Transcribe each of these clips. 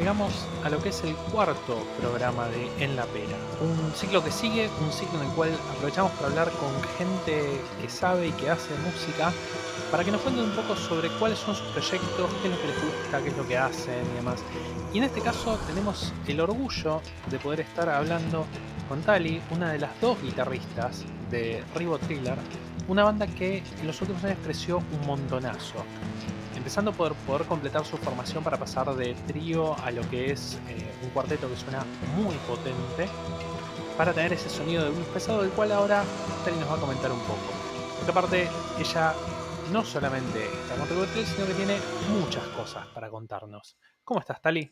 Llegamos a lo que es el cuarto programa de En la Pera. Un ciclo que sigue, un ciclo en el cual aprovechamos para hablar con gente que sabe y que hace música para que nos cuenten un poco sobre cuáles son sus proyectos, qué es lo que les gusta, qué es lo que hacen y demás. Y en este caso tenemos el orgullo de poder estar hablando con Tali, una de las dos guitarristas de Rivo Thriller, una banda que en los últimos años creció un montonazo. Empezando por poder completar su formación para pasar de trío a lo que es eh, un cuarteto que suena muy potente, para tener ese sonido de blues pesado del cual ahora Tali nos va a comentar un poco. Porque aparte, ella no solamente está con Thriller, sino que tiene muchas cosas para contarnos. ¿Cómo estás, Tali?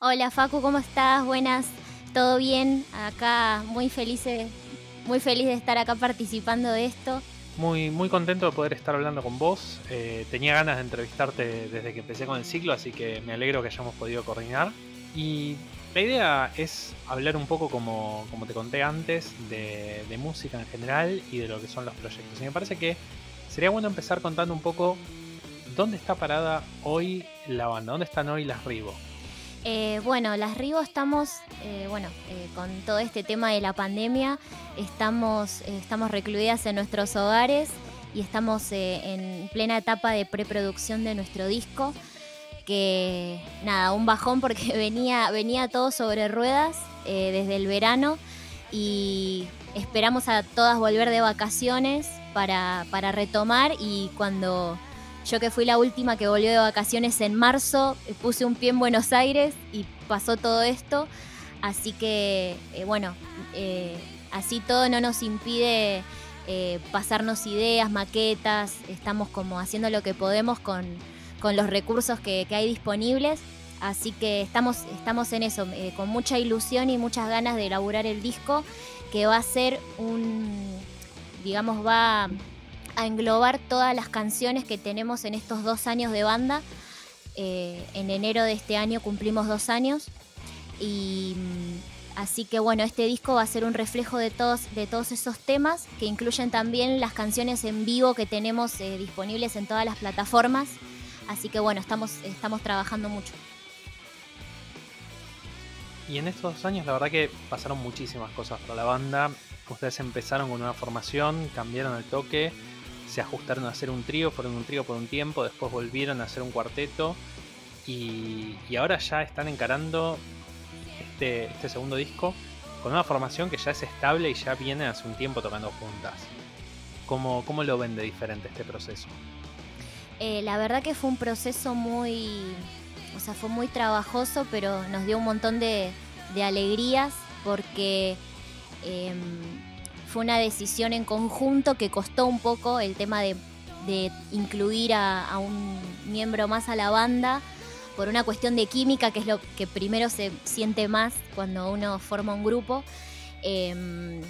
Hola, Facu, ¿cómo estás? Buenas, ¿todo bien? Acá muy feliz, muy feliz de estar acá participando de esto. Muy, muy contento de poder estar hablando con vos. Eh, tenía ganas de entrevistarte desde que empecé con el ciclo, así que me alegro que hayamos podido coordinar. Y la idea es hablar un poco, como, como te conté antes, de, de, música en general y de lo que son los proyectos. Y me parece que sería bueno empezar contando un poco dónde está parada hoy la banda, dónde están hoy las Rivo. Eh, bueno, las Rivo estamos, eh, bueno, eh, con todo este tema de la pandemia, estamos, estamos recluidas en nuestros hogares y estamos en plena etapa de preproducción de nuestro disco. Que nada, un bajón porque venía, venía todo sobre ruedas desde el verano y esperamos a todas volver de vacaciones para, para retomar y cuando yo que fui la última que volvió de vacaciones en marzo, eh, puse un pie en Buenos Aires y pasó todo esto. Así que, eh, bueno, eh, así todo no nos impide pasarnos ideas, maquetas. Estamos como haciendo lo que podemos con, los recursos que, hay disponibles. Así que estamos, estamos en eso, con mucha ilusión y muchas ganas de elaborar el disco, que va a ser un, digamos, va a englobar todas las canciones que tenemos en estos dos años de banda. Eh, en enero de este año cumplimos dos años y mm, así que bueno, este disco va a ser un reflejo de todos, de todos esos temas que incluyen también las canciones en vivo que tenemos eh, disponibles en todas las plataformas. Así que bueno, estamos, estamos trabajando mucho. Y en estos dos años la verdad que pasaron muchísimas cosas para la banda. Ustedes empezaron con una formación, cambiaron el toque, se ajustaron a hacer un trío, fueron un trío por un tiempo, después volvieron a hacer un cuarteto y, ahora ya están encarando este, este, segundo disco con una formación que ya es estable y ya viene hace un tiempo tocando juntas. ¿Cómo, cómo lo ven de diferente este proceso? Eh, la verdad que fue un proceso muy, o sea, fue muy trabajoso, pero nos dio un montón de, alegrías porque em, fue una decisión en conjunto que costó un poco el tema de, incluir a, un miembro más a la banda por una cuestión de química, que es lo que primero se siente más cuando uno forma un grupo. Em,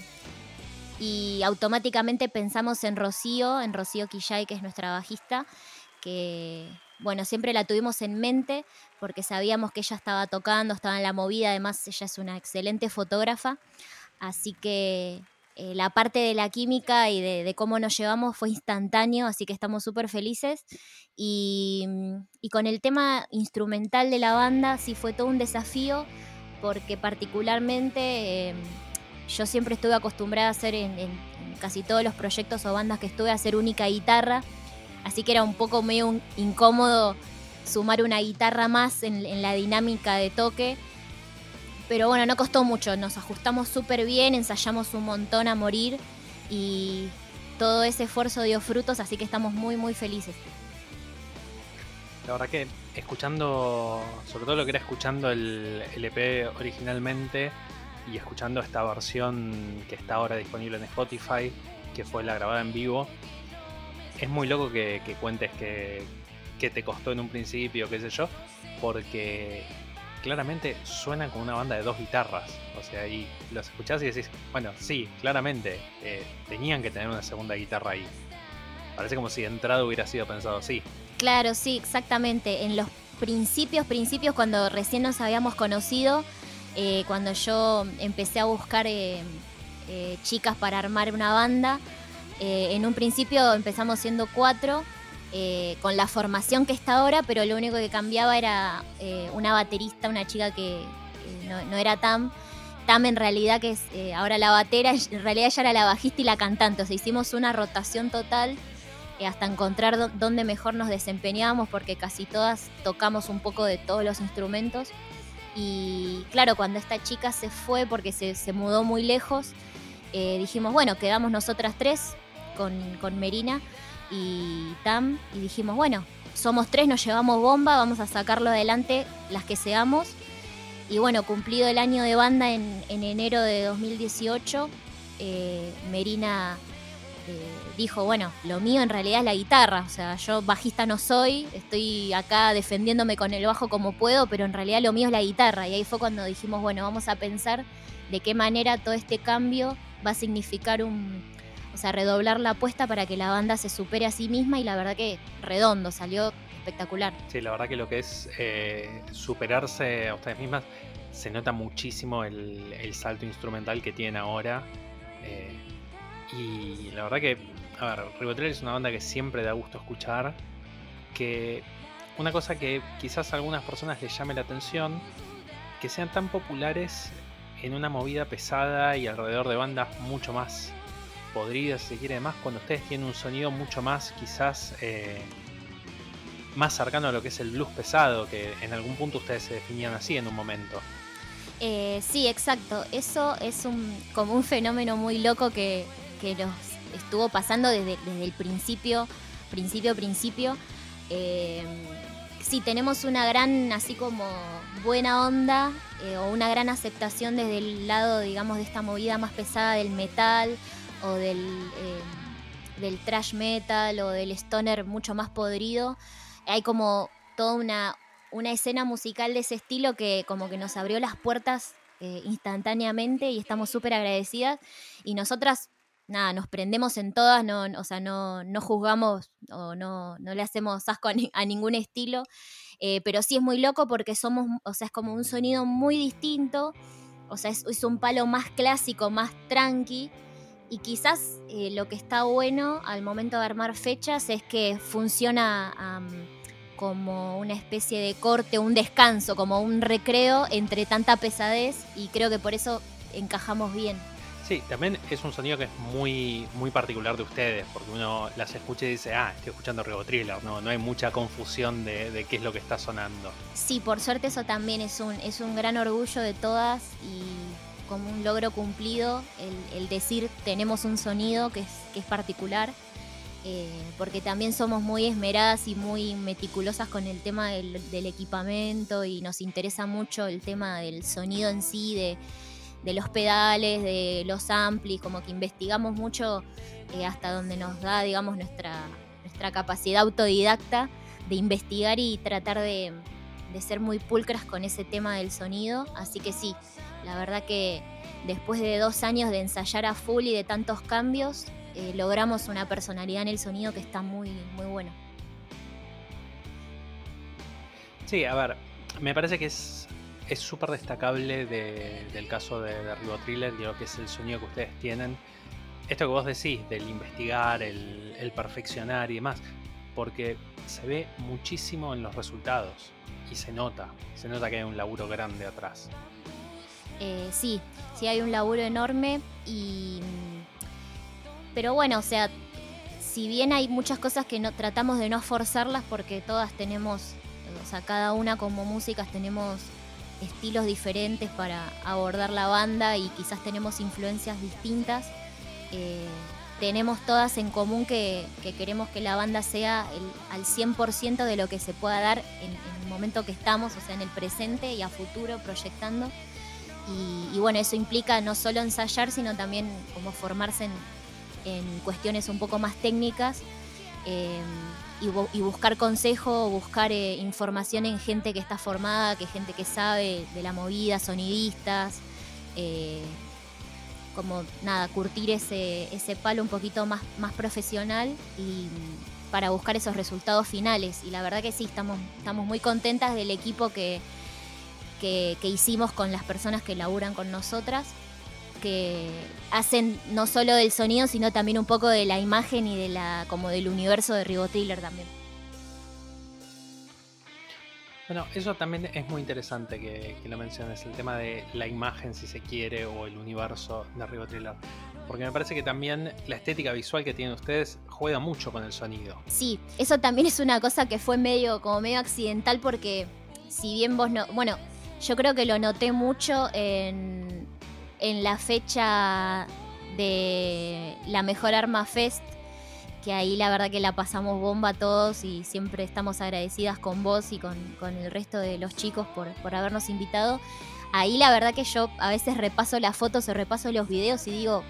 y automáticamente pensamos en Rocío, en Rocío Quillay, que es nuestra bajista, que bueno, siempre la tuvimos en mente porque sabíamos que ella estaba tocando, estaba en la movida, además ella es una excelente fotógrafa, así que eh, la parte de la química y de, cómo nos llevamos fue instantáneo, así que estamos súper felices. Mm, y, con el tema instrumental de la banda sí fue todo un desafío, porque particularmente em, yo siempre estuve acostumbrada a hacer en, casi todos los proyectos o bandas que estuve a hacer única guitarra, así que era un poco medio incómodo sumar una guitarra más en la dinámica de toque. Pero bueno, no costó mucho, nos ajustamos súper bien, ensayamos un montón a morir y todo ese esfuerzo dio frutos, así que estamos muy, muy felices. La verdad que escuchando, sobre todo lo que era escuchando el, EP originalmente y escuchando esta versión que está ahora disponible en Spotify, que fue la grabada en vivo, es muy loco que, cuentes que, que te costó en un principio, qué sé yo, porque claramente suena como una banda de dos guitarras. O sea, y los escuchás y decís, bueno, sí, claramente, eh, tenían que tener una segunda guitarra ahí. Parece como si de entrada hubiera sido pensado así. Claro, sí, exactamente. En los principios, principios, cuando recién nos habíamos conocido, eh, cuando yo empecé a buscar eh, chicas para armar una banda, en un principio empezamos siendo cuatro eh, con la formación que está ahora, pero lo único que cambiaba era eh, una baterista, una chica que no, era Tam. Tam en realidad que es eh, ahora la batera, en realidad ella era la bajista y la cantante, o sea, hicimos una rotación total hasta encontrar dónde mejor nos desempeñábamos, porque casi todas tocamos un poco de todos los instrumentos. Y claro, cuando esta chica se fue porque se, mudó muy lejos, dijimos, bueno, quedamos nosotras tres con, con Merina y Tam y dijimos, bueno, somos tres, nos llevamos bomba, vamos a sacarlo adelante las que seamos. Y bueno, cumplido el año de banda en, enero de 2018, eh, Merina eh, dijo, bueno, lo mío en realidad es la guitarra, o sea, yo bajista no soy, estoy acá defendiéndome con el bajo como puedo, pero en realidad lo mío es la guitarra. Y ahí fue cuando dijimos, bueno, vamos a pensar de qué manera todo este cambio va a significar un, o sea, redoblar la apuesta para que la banda se supere a sí misma y la verdad que redondo, salió espectacular. Sí, la verdad que lo que es eh, superarse a ustedes mismas, se nota muchísimo el, salto instrumental que tienen ahora. Eh, y la verdad que, a ver, Ribotril es una banda que siempre da gusto escuchar. Que una cosa que quizás a algunas personas les llame la atención, que sean tan populares en una movida pesada y alrededor de bandas mucho más podrida, si se quiere, más cuando ustedes tienen un sonido mucho más, quizás, eh, más cercano a lo que es el blues pesado, que en algún punto ustedes se definían así en un momento. Eh, sí, exacto. Eso es un, como un fenómeno muy loco que, que nos estuvo pasando desde, desde el principio, principio, principio. Eh, sí, tenemos una gran, así como buena onda eh, o una gran aceptación desde el lado, digamos, de esta movida más pesada del metal o del, em, del trash metal o del stoner mucho más podrido. Hay como toda una, una escena musical de ese estilo que como que nos abrió las puertas eh, instantáneamente y estamos súper agradecidas. Y nosotras, nada, nos prendemos en todas, no, o sea, no, no juzgamos o no, no le hacemos asco a, ningún estilo. Eh, pero sí es muy loco porque somos, o sea, es como un sonido muy distinto. O sea, es, es un palo más clásico, más tranqui y quizás eh, lo que está bueno al momento de armar fechas es que funciona como una especie de corte, un descanso, como un recreo entre tanta pesadez y creo que por eso encajamos bien. Sí, también es un sonido que es muy, muy particular de ustedes, porque uno las escucha y dice, ah, estoy escuchando Rego Thriller, no, no hay mucha confusión de, de, qué es lo que está sonando. Sí, por suerte eso también es un, es un gran orgullo de todas y como un logro cumplido el, decir tenemos un sonido que es, que es particular, eh, porque también somos muy esmeradas y muy meticulosas con el tema del, equipamiento y nos interesa mucho el tema del sonido en sí, de, los pedales, de los amplis, como que investigamos mucho eh, hasta donde nos da, digamos, nuestra, nuestra capacidad autodidacta de investigar y tratar de, de ser muy pulcras con ese tema del sonido. Así que sí, la verdad que después de dos años de ensayar a full y de tantos cambios, eh, logramos una personalidad en el sonido que está muy, muy buena. Sí, a ver, me parece que es súper destacable del caso de, de Rivo Thriller lo que es el sonido que ustedes tienen. Esto que vos decís, del investigar, el, el perfeccionar y demás, porque se ve muchísimo en los resultados y se nota, se nota que hay un laburo grande atrás. Eh, sí, sí hay un laburo enorme y... Pero bueno, o sea, si bien hay muchas cosas que no tratamos de no forzarlas porque todas tenemos, o sea, cada una como músicas tenemos estilos diferentes para abordar la banda y quizás tenemos influencias distintas. Eh, tenemos todas en común que, queremos que la banda sea al 100% de lo que se pueda dar en, el momento que estamos, o sea, en el presente y a futuro proyectando. Y, bueno, eso implica no solo ensayar, sino también como formarse en, cuestiones un poco más técnicas eh, y, buscar consejo, buscar eh, información en gente que está formada, que gente que sabe de la movida, sonidistas, eh, como nada, curtir ese, ese palo un poquito más, más profesional y para buscar esos resultados finales. Y la verdad que sí, estamos, estamos muy contentas del equipo que, que, hicimos con las personas que laburan con nosotras, que hacen no solo del sonido, sino también un poco de la imagen y de la como del universo de Rigo también. Bueno, eso también es muy interesante que, lo menciones, el tema de la imagen, si se quiere, o el universo de Rivo Thriller. Porque me parece que también la estética visual que tienen ustedes juega mucho con el sonido. Sí, eso también es una cosa que fue medio, como medio accidental, porque si bien vos no. Bueno, yo creo que lo noté mucho en, en la fecha de la Mejor Arma Fest que ahí la verdad que la pasamos bomba todos y siempre estamos agradecidas con vos y con, el resto de los chicos por, por, habernos invitado. Ahí la verdad que yo a veces repaso las fotos o repaso los videos y digo,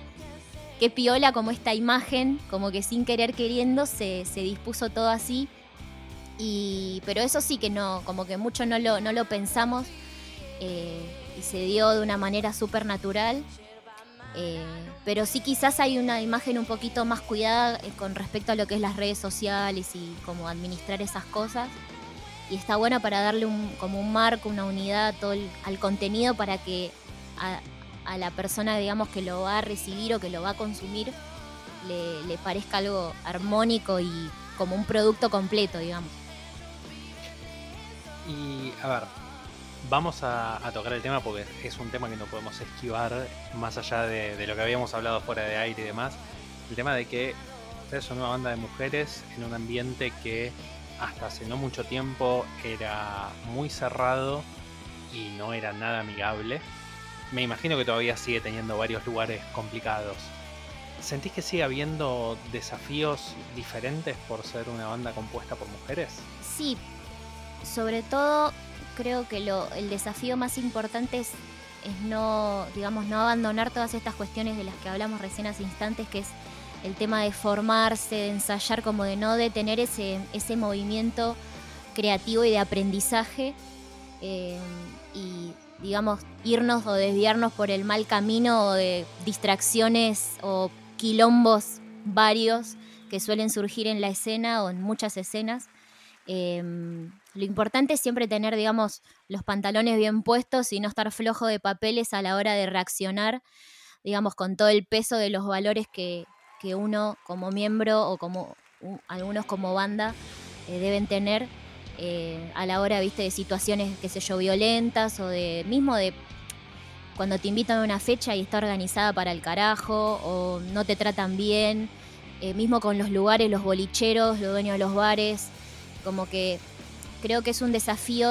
qué piola como esta imagen, como que sin querer queriendo se, dispuso todo así. Y, pero eso sí que no, como que mucho no lo, no lo pensamos eh, y se dio de una manera súper natural. Eh, pero sí quizás hay una imagen un poquito más cuidada eh, con respecto a lo que es las redes sociales y cómo administrar esas cosas. Y está bueno para darle un, como un marco, una unidad todo al contenido para que a, la persona, digamos, que lo va a recibir o que lo va a consumir le, le parezca algo armónico y como un producto completo, digamos. Y a ver, vamos a, tocar el tema porque es un tema que no podemos esquivar más allá de, lo que habíamos hablado fuera de aire y demás. El tema de que ustedes son una banda de mujeres en un ambiente que hasta hace no mucho tiempo era muy cerrado y no era nada amigable. Me imagino que todavía sigue teniendo varios lugares complicados. ¿Sentís que sigue habiendo desafíos diferentes por ser una banda compuesta por mujeres? Sí, sobre todo creo que el desafío más importante es, no, digamos, no abandonar todas estas cuestiones de las que hablamos recién hace instantes, que es el tema de formarse, de ensayar, como de no detener ese, ese movimiento creativo y de aprendizaje eh, y, digamos, irnos o desviarnos por el mal camino o de distracciones o quilombos varios que suelen surgir en la escena o en muchas escenas. Eh, lo importante es siempre tener, digamos, los pantalones bien puestos y no estar flojo de papeles a la hora de reaccionar, digamos, con todo el peso de los valores que, uno como miembro o como algunos como banda eh, deben tener eh, a la hora, viste, de situaciones, qué sé yo, violentas o de mismo de cuando te invitan a una fecha y está organizada para el carajo o no te tratan bien, eh, mismo con los lugares, los bolicheros, los dueños de los bares, como que creo que es un desafío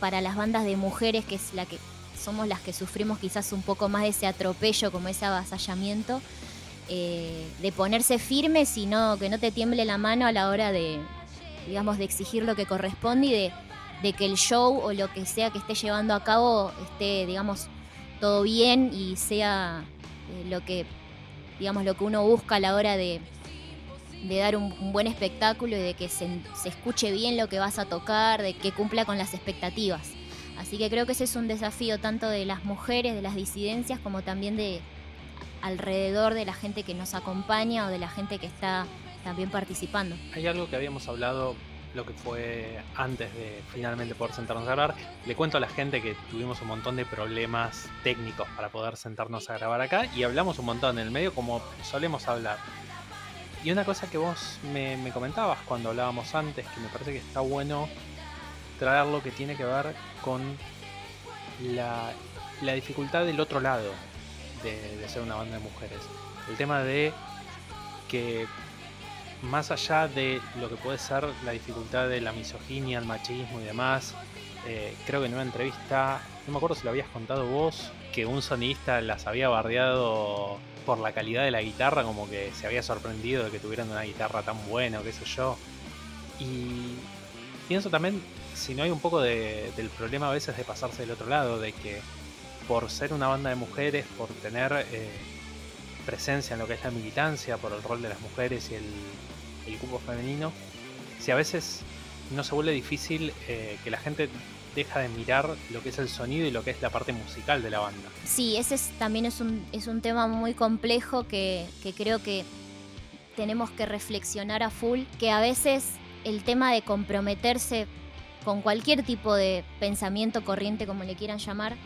para las bandas de mujeres, que es la que somos las que sufrimos quizás un poco más de ese atropello, como ese avasallamiento, eh, de ponerse firmes y no, que no te tiemble la mano a la hora de, digamos, de exigir lo que corresponde y de, que el show o lo que sea que esté llevando a cabo esté, digamos, todo bien y sea eh, lo que, digamos, lo que uno busca a la hora de, de dar un, buen espectáculo y de que se, escuche bien lo que vas a tocar, de que cumpla con las expectativas. Así que creo que ese es un desafío tanto de las mujeres, de las disidencias, como también de alrededor de la gente que nos acompaña o de la gente que está también participando. Hay algo que habíamos hablado lo que fue antes de finalmente poder sentarnos a grabar. Le cuento a la gente que tuvimos un montón de problemas técnicos para poder sentarnos a grabar acá y hablamos un montón en el medio como solemos hablar. Y una cosa que vos me, comentabas cuando hablábamos antes, que me parece que está bueno traer lo que tiene que ver con la, dificultad del otro lado de, ser una banda de mujeres. El tema de que más allá de lo que puede ser la dificultad de la misoginia, el machismo y demás, eh, creo que en una entrevista, no me acuerdo si lo habías contado vos, que un sonista las había bardeado por la calidad de la guitarra, como que se había sorprendido de que tuvieran una guitarra tan buena, qué sé yo. Y pienso también, si no hay un poco del problema a veces de pasarse del otro lado, de que por ser una banda de mujeres, por tener eh, presencia en lo que es la militancia, por el rol de las mujeres y el, el cupo femenino, si a veces no se vuelve difícil eh, que la gente deja de mirar lo que es el sonido y lo que es la parte musical de la banda. Sí, ese también es un, es un tema muy complejo que, creo que tenemos que reflexionar a full, que a veces el tema de comprometerse con cualquier tipo de pensamiento corriente, como le quieran llamar,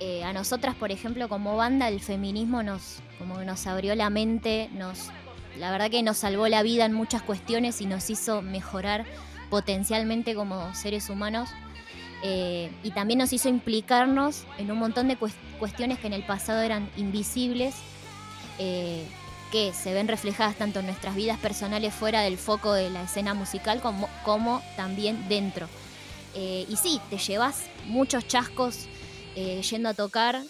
eh, a nosotras, por ejemplo, como banda, el feminismo nos, como nos abrió la mente, nos, la verdad que nos salvó la vida en muchas cuestiones y nos hizo mejorar potencialmente como seres humanos. Eh, y también nos hizo implicarnos en un montón de cuestiones que en el pasado eran invisibles, eh, que se ven reflejadas tanto en nuestras vidas personales fuera del foco de la escena musical como, también dentro. Eh, y sí, te llevas muchos chascos yendo a tocar.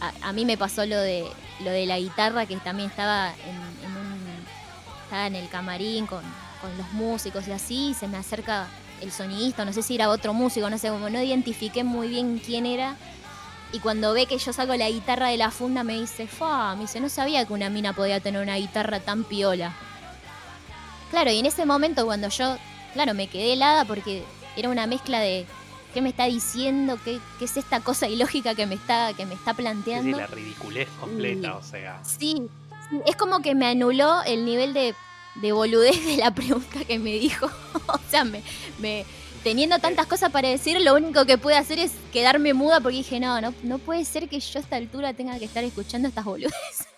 A, mí me pasó lo de, lo de la guitarra, que también estaba en, estaba en el camarín con, con los músicos y así, y se me acerca el sonidista, no sé si era otro músico, no sé, como no identifiqué muy bien quién era. Y cuando ve que yo saco la guitarra de la funda me dice, fa, me dice, no sabía que una mina podía tener una guitarra tan piola. Claro, y en ese momento cuando yo, claro, me quedé helada porque era una mezcla de qué me está diciendo, qué, es esta cosa ilógica que me está, que me está planteando. Sí, la ridiculez completa, o sea. Sí, es como que me anuló el nivel de de boludez de la pregunta que me dijo. o sea, me, teniendo tantas cosas para decir, lo único que pude hacer es quedarme muda porque dije, no, no, no puede ser que yo a esta altura tenga que estar escuchando estas boludeces.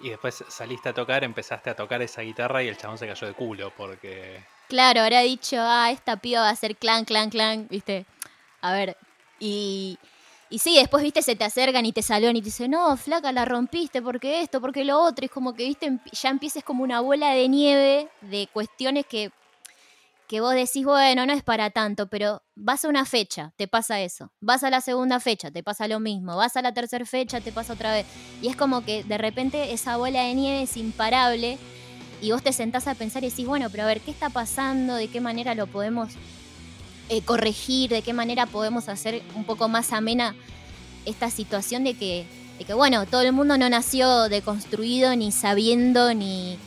Y después saliste a tocar, empezaste a tocar esa guitarra y el chabón se cayó de culo porque... Claro, habrá dicho, ah, esta piba va a ser clan, clan, clan, viste. A ver, y, y sí, después, viste, se te acercan y te saludan y te dicen, no, flaca, la rompiste, porque esto, porque lo otro. es como que, viste, ya empieces como una bola de nieve de cuestiones que, que vos decís, bueno, no es para tanto, pero vas a una fecha, te pasa eso. Vas a la segunda fecha, te pasa lo mismo. Vas a la tercera fecha, te pasa otra vez. Y es como que de repente esa bola de nieve es imparable y vos te sentás a pensar y decís, bueno, pero a ver, ¿qué está pasando? ¿De qué manera lo podemos eh, corregir, de qué manera podemos hacer un poco más amena esta situación de que, que, bueno, todo el mundo no nació deconstruido ni sabiendo ni,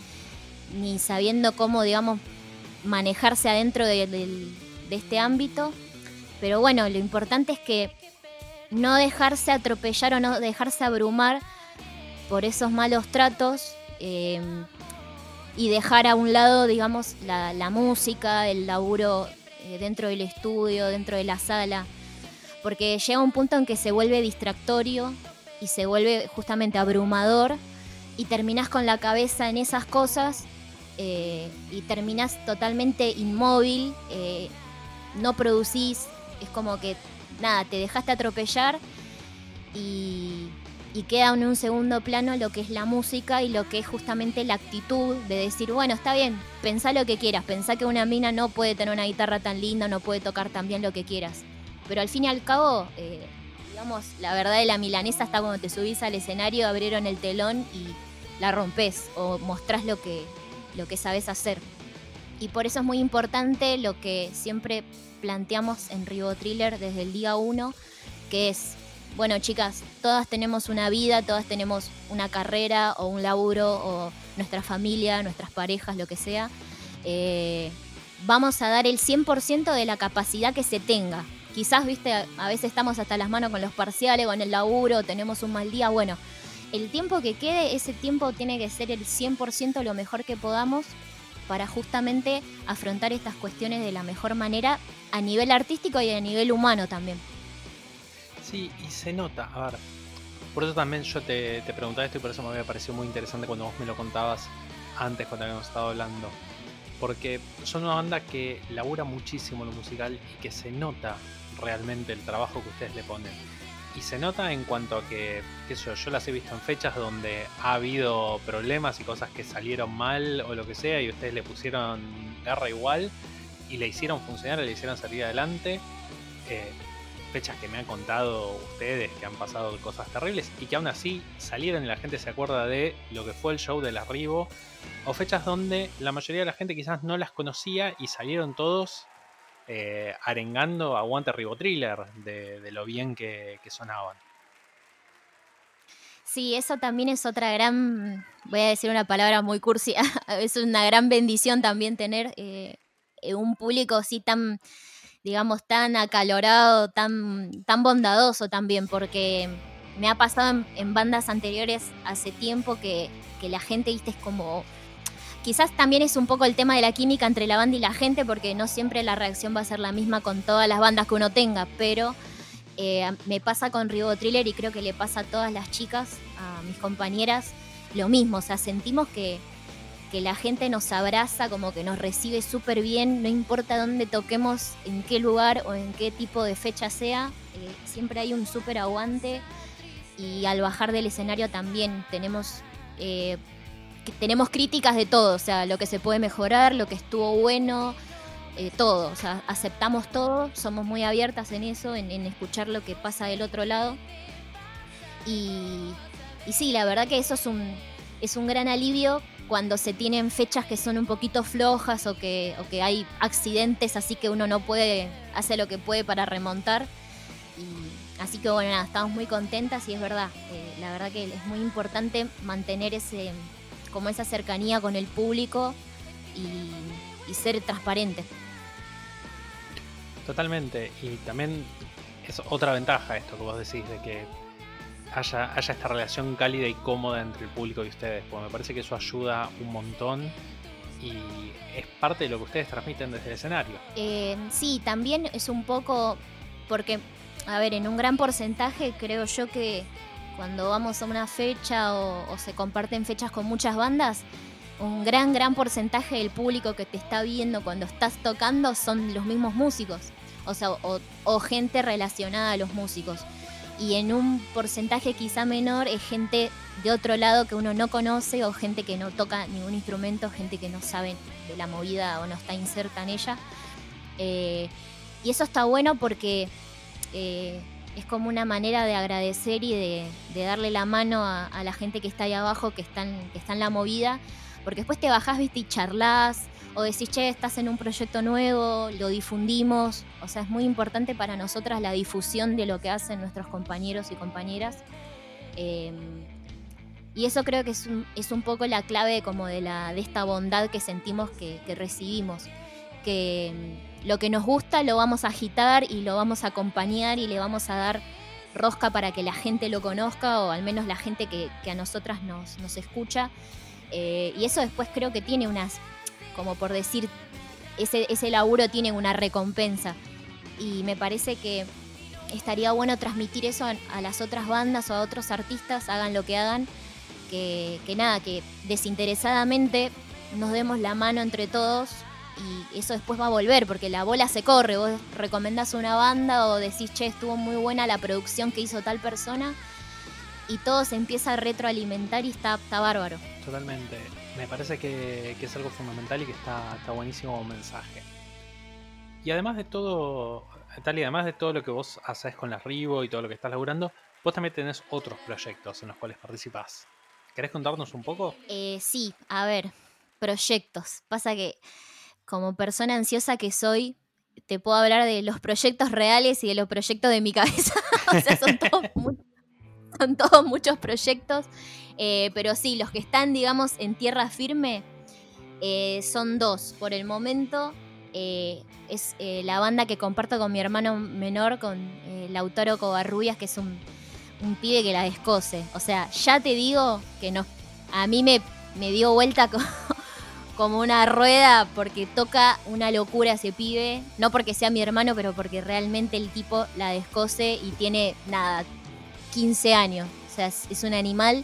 ni sabiendo cómo, digamos, manejarse adentro de, de este ámbito. Pero bueno, lo importante es que no dejarse atropellar o no dejarse abrumar por esos malos tratos eh, y dejar a un lado, digamos, la, la música, el laburo eh, dentro del estudio, dentro de la sala, porque llega un punto en que se vuelve distractorio y se vuelve justamente abrumador y terminas con la cabeza en esas cosas eh, y terminas totalmente inmóvil, eh, no producís, es como que nada, te dejaste atropellar y, y queda en un segundo plano lo que es la música y lo que es justamente la actitud de decir, bueno, está bien, pensá lo que quieras, pensá que una mina no puede tener una guitarra tan linda, no puede tocar tan bien lo que quieras. Pero al fin y al cabo, eh, digamos, la verdad de la milanesa está cuando te subís al escenario, abrieron el telón y la rompes o mostrás lo que, lo que sabes hacer. Y por eso es muy importante lo que siempre planteamos en Rivo Thriller desde el día uno, que es bueno, chicas, todas tenemos una vida, todas tenemos una carrera o un laburo o nuestra familia, nuestras parejas, lo que sea. Eh, vamos a dar el 100% de la capacidad que se tenga. Quizás, viste, a veces estamos hasta las manos con los parciales, con el laburo, tenemos un mal día. Bueno, el tiempo que quede, ese tiempo tiene que ser el 100% lo mejor que podamos para justamente afrontar estas cuestiones de la mejor manera a nivel artístico y a nivel humano también. Sí, y se nota, a ver, por eso también yo te, preguntaba esto y por eso me había parecido muy interesante cuando vos me lo contabas antes, cuando habíamos estado hablando. Porque son una banda que labura muchísimo lo musical y que se nota realmente el trabajo que ustedes le ponen. Y se nota en cuanto a que, qué sé yo, yo las he visto en fechas donde ha habido problemas y cosas que salieron mal o lo que sea y ustedes le pusieron garra igual y le hicieron funcionar, le hicieron salir adelante. Eh, fechas que me han contado ustedes que han pasado cosas terribles y que aún así salieron y la gente se acuerda de lo que fue el show del arribo o fechas donde la mayoría de la gente quizás no las conocía y salieron todos eh, arengando aguante Ribo Thriller de, lo bien que, sonaban. Sí, eso también es otra gran, voy a decir una palabra muy cursi, es una gran bendición también tener eh, un público así tan digamos, tan acalorado, tan, tan bondadoso también, porque me ha pasado en, bandas anteriores hace tiempo que, la gente, viste, es como... Quizás también es un poco el tema de la química entre la banda y la gente, porque no siempre la reacción va a ser la misma con todas las bandas que uno tenga, pero eh, me pasa con Rigo Thriller y creo que le pasa a todas las chicas, a mis compañeras, lo mismo, o sea, sentimos que, que la gente nos abraza, como que nos recibe súper bien, no importa dónde toquemos, en qué lugar o en qué tipo de fecha sea, eh, siempre hay un súper aguante y al bajar del escenario también tenemos, eh, tenemos críticas de todo, o sea, lo que se puede mejorar, lo que estuvo bueno, eh, todo, o sea, aceptamos todo, somos muy abiertas en eso, en, escuchar lo que pasa del otro lado. Y, y sí, la verdad que eso es un, es un gran alivio cuando se tienen fechas que son un poquito flojas o que, o que hay accidentes así que uno no puede, hace lo que puede para remontar. Así que bueno, nada, estamos muy contentas y es verdad, eh, la verdad que es muy importante mantener ese, como esa cercanía con el público y, y ser transparente. Totalmente, y también es otra ventaja esto que vos decís, de que haya, esta relación cálida y cómoda entre el público y ustedes, porque me parece que eso ayuda un montón y es parte de lo que ustedes transmiten desde el escenario. Eh, sí, también es un poco porque, a ver, en un gran porcentaje creo yo que cuando vamos a una fecha o, se comparten fechas con muchas bandas, un gran, gran porcentaje del público que te está viendo cuando estás tocando son los mismos músicos, o sea, o gente relacionada a los músicos y en un porcentaje quizá menor es gente de otro lado que uno no conoce o gente que no toca ningún instrumento, gente que no sabe de la movida o no está inserta en ella. Eh, y eso está bueno porque eh, es como una manera de agradecer y de, darle la mano a, la gente que está ahí abajo, que está en, que está la movida, porque después te bajás, viste, y charlas o decís, che, estás en un proyecto nuevo, lo difundimos. O sea, es muy importante para nosotras la difusión de lo que hacen nuestros compañeros y compañeras. Em, y eso creo que es un, poco la clave como de, la, de esta bondad que sentimos que, recibimos. Que em, lo que nos gusta lo vamos a agitar y lo vamos a acompañar y le vamos a dar rosca para que la gente lo conozca o al menos la gente que, a nosotras nos, nos escucha. Eh, y eso después creo que tiene unas como por decir, ese, ese laburo tiene una recompensa. Y me parece que estaría bueno transmitir eso a, las otras bandas o a otros artistas, hagan lo que hagan, que, nada, que desinteresadamente nos demos la mano entre todos y eso después va a volver, porque la bola se corre, vos recomendás una banda o decís, che, estuvo muy buena la producción que hizo tal persona y todo se empieza a retroalimentar y está, está bárbaro. Totalmente me parece que, es algo fundamental y que está, está buenísimo como mensaje. Y además de todo, tal y además de todo lo que vos haces con la Rivo y todo lo que estás laburando, vos también tenés otros proyectos en los cuales participás. ¿Querés contarnos un poco? Eh, sí, a ver, proyectos. Pasa que como persona ansiosa que soy, te puedo hablar de los proyectos reales y de los proyectos de mi cabeza. o sea, son todos, son todos muchos proyectos. Eh, pero sí, los que están, digamos, en tierra firme eh, son dos. Por el momento eh, es la banda que comparto con mi hermano menor, con Lautaro Covarrubias, que es un, un, pibe que la descose. O sea, ya te digo que no, a mí me, me dio vuelta como una rueda porque toca una locura ese pibe. No porque sea mi hermano, pero porque realmente el tipo la descose y tiene, nada, 15 años. O sea, es un animal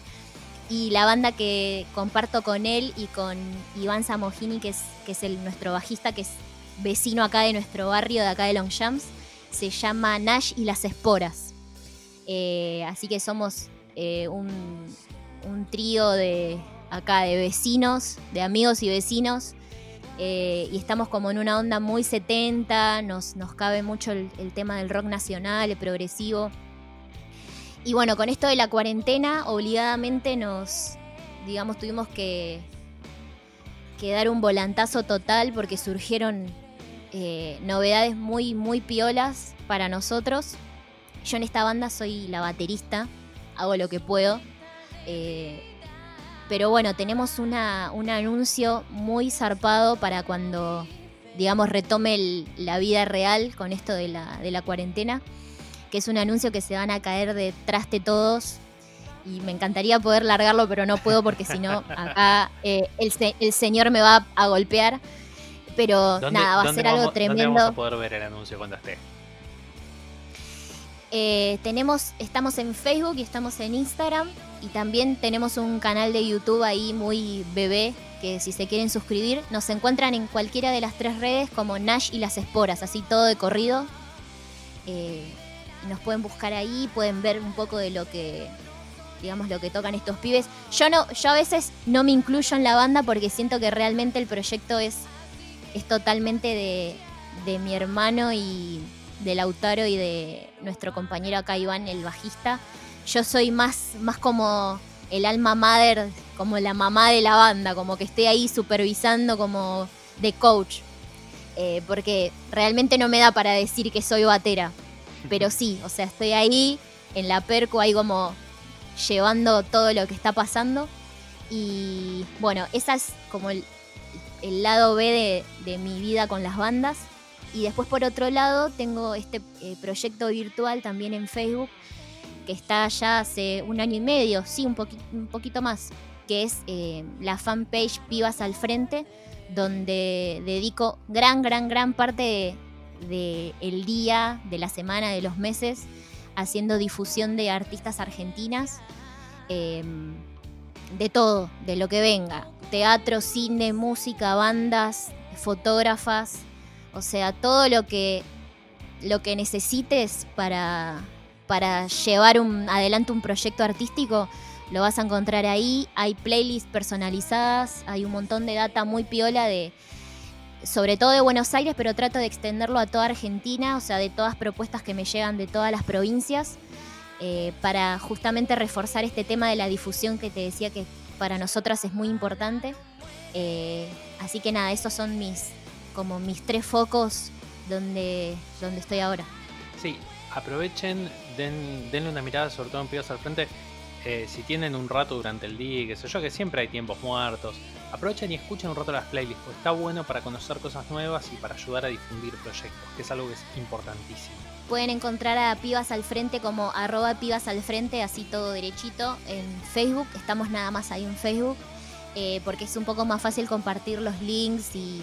y la banda que comparto con él y con Iván Samogini, que es, que es el, nuestro bajista, que es vecino acá de nuestro barrio, de acá de Longchamps, se llama Nash y las Esporas. Eh, así que somos eh, un, un, trío de acá de vecinos, de amigos y vecinos. Eh, y estamos como en una onda muy 70, nos, nos cabe mucho el, el tema del rock nacional, el progresivo. Y bueno, con esto de la cuarentena, obligadamente nos, digamos, tuvimos que, que dar un volantazo total porque surgieron eh, novedades muy, muy piolas para nosotros. Yo en esta banda soy la baterista, hago lo que puedo. Eh, pero bueno, tenemos una, un anuncio muy zarpado para cuando, digamos, retome la vida real con esto de la, de la cuarentena que es un anuncio que se van a caer detrás de todos. Y me encantaría poder largarlo, pero no puedo porque si no, acá eh, el, señor me va a golpear. Pero nada, va a ser algo tremendo. ¿dónde vamos a poder ver el anuncio cuando esté? Eh, tenemos, estamos en Facebook y estamos en Instagram. Y también tenemos un canal de YouTube ahí muy bebé que si se quieren suscribir, nos encuentran en cualquiera de las tres redes como Nash y las esporas, así todo de corrido. Eh, nos pueden buscar ahí, pueden ver un poco de lo que digamos lo que tocan estos pibes. Yo no yo a veces no me incluyo en la banda porque siento que realmente el proyecto es es totalmente de, de mi hermano y de Lautaro y de nuestro compañero acá Iván, el bajista. Yo soy más más como el alma madre, como la mamá de la banda, como que esté ahí supervisando como de coach. Eh, porque realmente no me da para decir que soy batera. Pero sí, o sea, estoy ahí en la perco, ahí como llevando todo lo que está pasando. Y bueno, ese es como el, lado B de, mi vida con las bandas. Y después por otro lado tengo este eh, proyecto virtual también en Facebook que está ya hace un año y medio, sí, un, un poquito más, que es eh, la fanpage Pibas al Frente, donde dedico gran, gran, gran parte del de, día, de la semana, de los meses, haciendo difusión de artistas argentinas, em, de todo, de lo que venga, teatro, cine, música, bandas, fotógrafas, o sea, todo lo que, lo que necesites para, para llevar un, adelante un proyecto artístico, lo vas a encontrar ahí. Hay playlists personalizadas, hay un montón de data muy piola de, sobre todo de Buenos Aires, pero trato de extenderlo a toda Argentina, o sea, de todas propuestas que me llegan de todas las provincias, eh, para justamente reforzar este tema de la difusión que te decía que para nosotras es muy importante. Eh, así que nada, esos son mis, como mis tres focos donde, donde estoy ahora. Sí, aprovechen, denle una mirada, sobre todo en Pibas al Frente. Eh, si tienen un rato durante el día, que sé yo, que siempre hay tiempos muertos, aprovechen y escuchen un rato las playlists, porque está bueno para conocer cosas nuevas y para ayudar a difundir proyectos, que es algo que es importantísimo. Pueden encontrar a Pibas al Frente como arroba Pibas al Frente, así todo derechito, en Facebook. Estamos nada más ahí en Facebook, eh, porque es un poco más fácil compartir los links y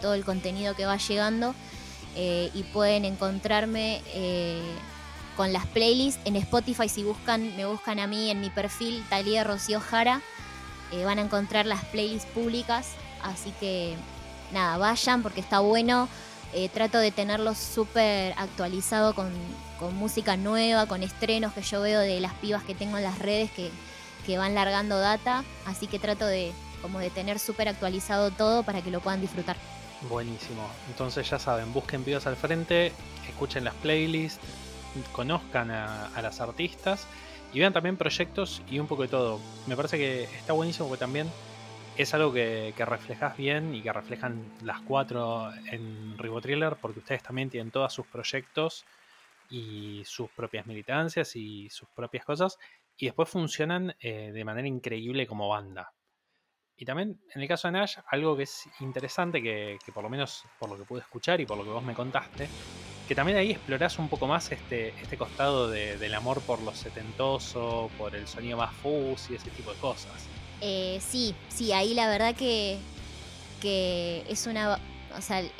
todo el contenido que va llegando. Eh, y pueden encontrarme eh, con las playlists en Spotify si buscan me buscan a mí en mi perfil Talía Rocío Jara eh, van a encontrar las playlists públicas así que nada vayan porque está bueno trato de tenerlo súper actualizado con, con, música nueva con estrenos que yo veo de las pibas que tengo en las redes que, que van largando data así que trato de como de tener súper actualizado todo para que lo puedan disfrutar Buenísimo. Entonces ya saben, busquen videos al frente, escuchen las playlists, conozcan a, las artistas y vean también proyectos y un poco de todo. Me parece que está buenísimo porque también es algo que, que reflejas bien y que reflejan las cuatro en Ribotriller porque ustedes también tienen todos sus proyectos y sus propias militancias y sus propias cosas y después funcionan eh, de manera increíble como banda. Y también en el caso de Nash, algo que es interesante, que, por lo menos por lo que pude escuchar y por lo que vos me contaste, que también ahí explorás un poco más este, este costado del amor por lo setentoso, por el sonido más fuzz y ese tipo de cosas. Eh, sí, sí, ahí la verdad que, que es una. O sea, eh,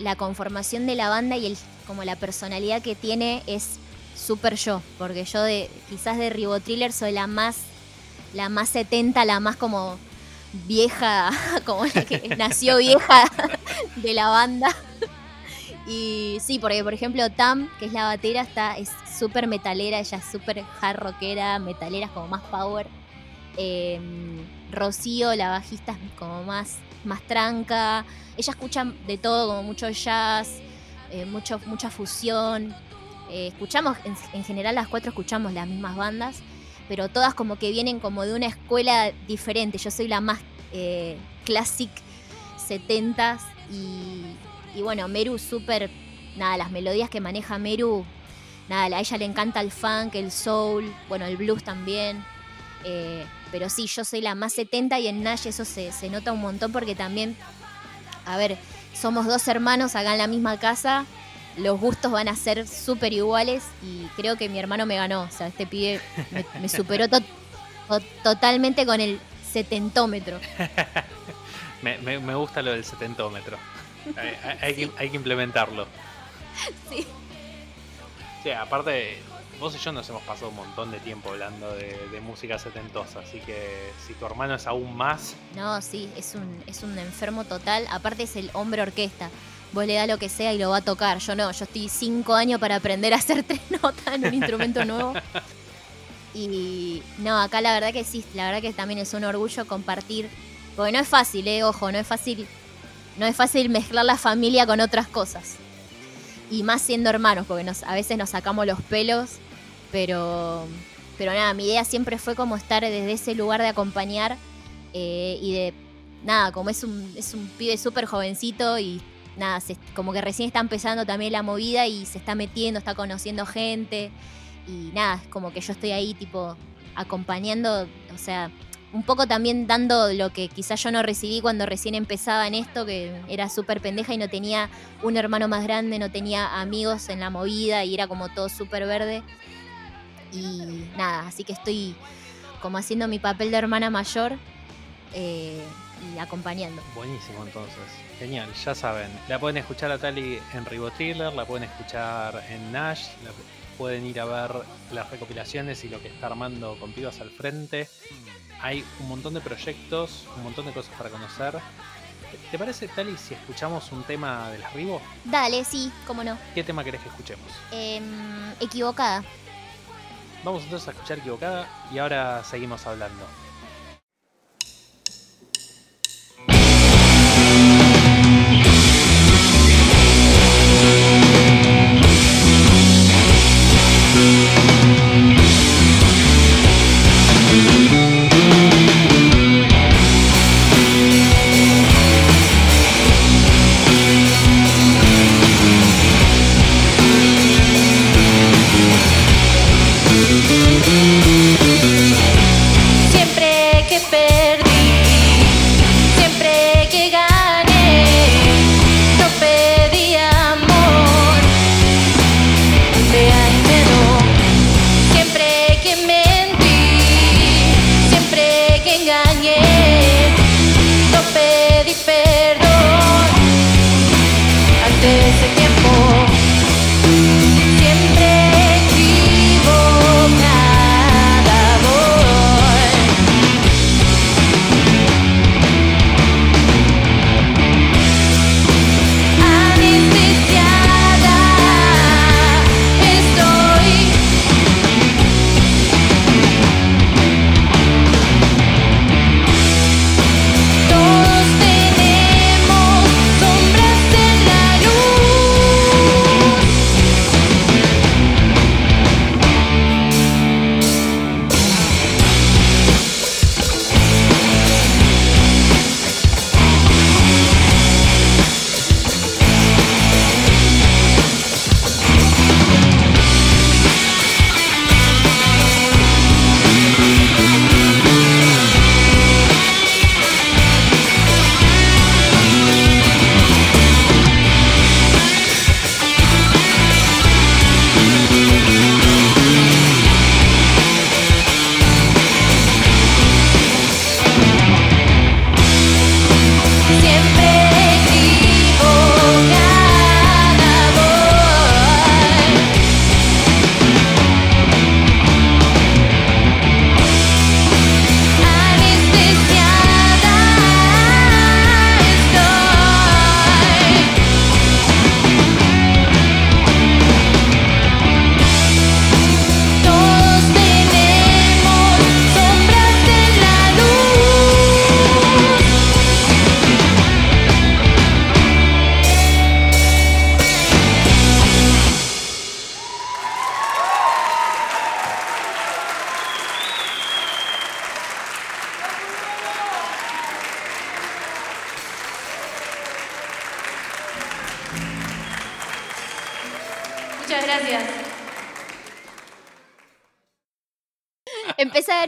la conformación de la banda y el, como la personalidad que tiene es súper yo, porque yo de quizás de Ribotriller soy la más la más 70, la más como vieja, como la que nació vieja de la banda. Y sí, porque por ejemplo Tam, que es la batera, está, es súper metalera, ella es súper hard rockera, metalera como más power. Em, Rocío, la bajista, es como más, más tranca. Ella escucha de todo, como mucho jazz, eh, mucho, mucha fusión. Eh, escuchamos, en general las cuatro escuchamos las mismas bandas pero todas como que vienen como de una escuela diferente. Yo soy la más eh, classic 70s y, bueno, Meru súper, nada, las melodías que maneja Meru, nada, a ella le encanta el funk, el soul, bueno, el blues también. Eh, pero sí, yo soy la más 70 y en Nash eso se, se nota un montón porque también, a ver, somos dos hermanos acá en la misma casa los gustos van a ser súper iguales y creo que mi hermano me ganó. O sea, este pibe me, superó totalmente con el setentómetro. me, gusta lo del setentómetro. Hay, que, implementarlo. Sí. Sí, aparte, vos y yo nos hemos pasado un montón de tiempo hablando de, música setentosa, así que si tu hermano es aún más... No, sí, es un, es un enfermo total. Aparte es el hombre orquesta. Vos le das lo que sea y lo va a tocar. Yo no, yo estoy cinco años para aprender a hacer tres notas en un instrumento nuevo. Y no, acá la verdad que sí, la verdad que también es un orgullo compartir. Porque no es fácil, eh, ojo, no es fácil. No es fácil mezclar la familia con otras cosas. Y más siendo hermanos, porque a veces nos sacamos los pelos pero, pero nada, mi idea siempre fue como estar desde ese lugar de acompañar eh, y de, nada, como es un, es un pibe súper jovencito y nada, como que recién está empezando también la movida y se está metiendo, está conociendo gente y nada, es como que yo estoy ahí tipo acompañando, o sea, un poco también dando lo que quizás yo no recibí cuando recién empezaba en esto, que era súper pendeja y no tenía un hermano más grande, no tenía amigos en la movida y era como todo súper verde. Y nada, así que estoy como haciendo mi papel de hermana mayor eh, y acompañando. Buenísimo entonces, genial, ya saben, la pueden escuchar a Tali en Ribo Thriller, la pueden escuchar en Nash, pueden ir a ver las recopilaciones y lo que está armando con Pibas al frente. Hay un montón de proyectos, un montón de cosas para conocer. ¿Te parece, Tali, si escuchamos un tema de las Ribo? Dale, sí, cómo no. ¿Qué tema querés que escuchemos? Em, equivocada. Vamos entonces a escuchar equivocada y ahora seguimos hablando.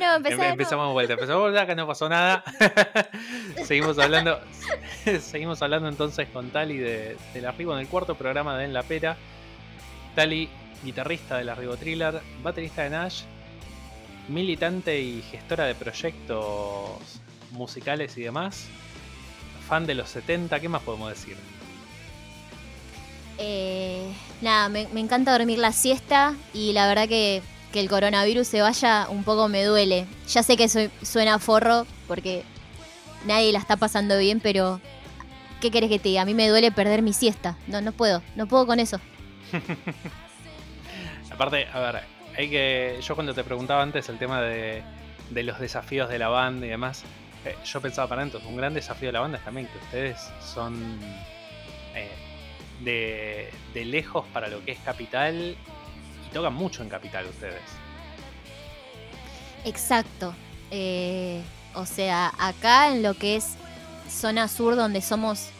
Empezamos vuelta, empezamos vuelta, acá no pasó nada. seguimos hablando, seguimos hablando entonces con Tali de, del arribo en el cuarto programa de En la Pera. Tali, guitarrista del Arribo Thriller, baterista de Nash, militante y gestora de proyectos musicales y demás. Fan de los 70, ¿qué más podemos decir? Eh, Nada, me, encanta dormir la siesta y la verdad que, que, el coronavirus se vaya un poco me duele. Ya sé que soy, suena forro porque nadie la está pasando bien, pero ¿qué querés que te diga? A mí me duele perder mi siesta. No, no puedo, no puedo con eso. Aparte, a ver, hay que. Yo cuando te preguntaba antes el tema de, de los desafíos de la banda y demás, eh, yo pensaba para entonces, un gran desafío de la banda es también que ustedes son eh, de, de lejos para lo que es capital y tocan mucho en capital ustedes. Exacto. Eh, o sea, acá en lo que es zona sur donde somos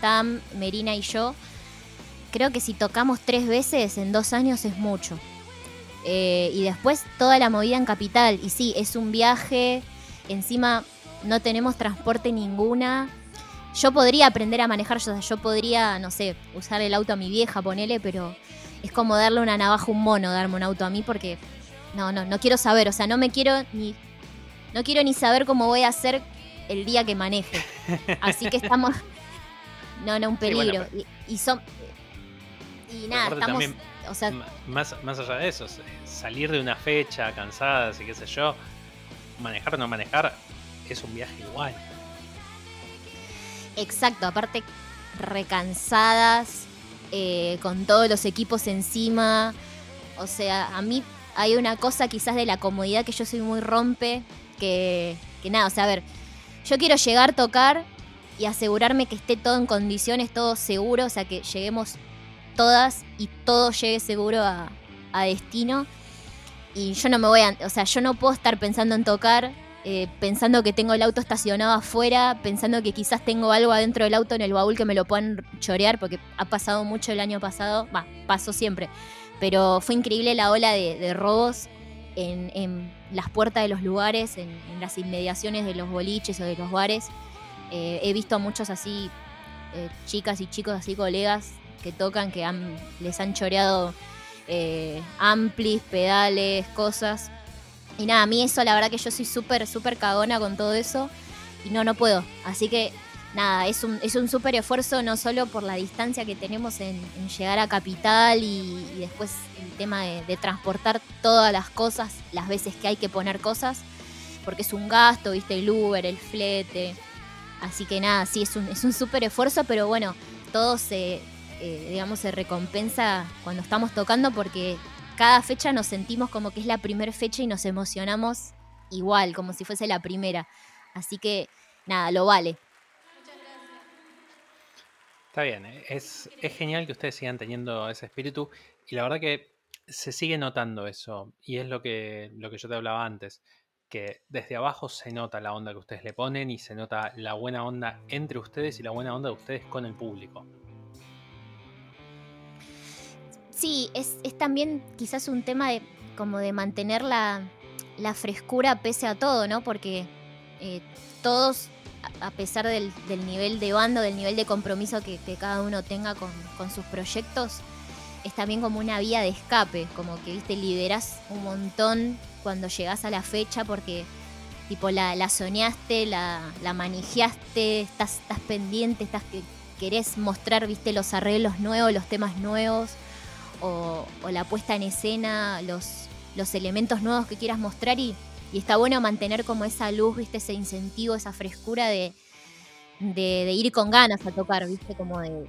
Tam, Merina y yo, creo que si tocamos tres veces en dos años es mucho. y después toda la movida en capital. Y sí, es un viaje. Encima no tenemos transporte ninguna. Yo podría aprender a manejar, yo, yo podría, no sé, usar el auto a mi vieja, ponele, pero es como darle una navaja a un mono, darme un auto a mí, porque no, no, no quiero saber, o sea, no me quiero ni, no quiero ni saber cómo voy a hacer el día que maneje. Así que estamos, no, no, un peligro. y, son, y nada, estamos, o sea, más, más allá de eso, salir de una fecha cansada, así qué sé yo, manejar o no manejar, es un viaje igual. Exacto, aparte recansadas, eh, con todos los equipos encima. O sea, a mí hay una cosa quizás de la comodidad que yo soy muy rompe, que, que nada, o sea, a ver, yo quiero llegar, tocar y asegurarme que esté todo en condiciones, todo seguro, o sea, que lleguemos todas y todo llegue seguro a, a destino. Y yo no me voy a, o sea, yo no puedo estar pensando en tocar eh, pensando que tengo el auto estacionado afuera, pensando que quizás tengo algo adentro del auto en el baúl que me lo puedan chorear, porque ha pasado mucho el año pasado, va, pasó siempre, pero fue increíble la ola de, robos en, las puertas de los lugares, en, las inmediaciones de los boliches o de los bares. Eh, he visto a muchos así, eh, chicas y chicos así, colegas que tocan, que les han choreado amplis, pedales, cosas y nada, a mí eso, la verdad que yo soy súper, súper cagona con todo eso. Y no, no puedo. Así que nada, es un, es un súper esfuerzo no solo por la distancia que tenemos en, llegar a Capital y, después el tema de, transportar todas las cosas, las veces que hay que poner cosas, porque es un gasto, viste, el Uber, el flete. Así que nada, sí, es un, es un súper esfuerzo, pero bueno, todo se, eh, digamos, se recompensa cuando estamos tocando porque cada fecha nos sentimos como que es la primera fecha y nos emocionamos igual, como si fuese la primera. Así que nada, lo vale. Está bien, eh, es, es genial que ustedes sigan teniendo ese espíritu y la verdad que se sigue notando eso y es lo que, lo que yo te hablaba antes, que desde abajo se nota la onda que ustedes le ponen y se nota la buena onda entre ustedes y la buena onda de ustedes con el público. Sí, es, también quizás un tema de como de mantener la, frescura pese a todo, ¿no? Porque eh, todos, a pesar del, nivel de bando, del nivel de compromiso que, cada uno tenga con, sus proyectos, es también como una vía de escape, como que, viste, lideras un montón cuando llegas a la fecha porque tipo la, la soñaste, la, la manejaste, estás, estás pendiente, estás que querés mostrar, viste, los arreglos nuevos, los temas nuevos o, la puesta en escena, los, los elementos nuevos que quieras mostrar y, está bueno mantener como esa luz, viste, ese incentivo, esa frescura de, de, ir con ganas a tocar, viste, como de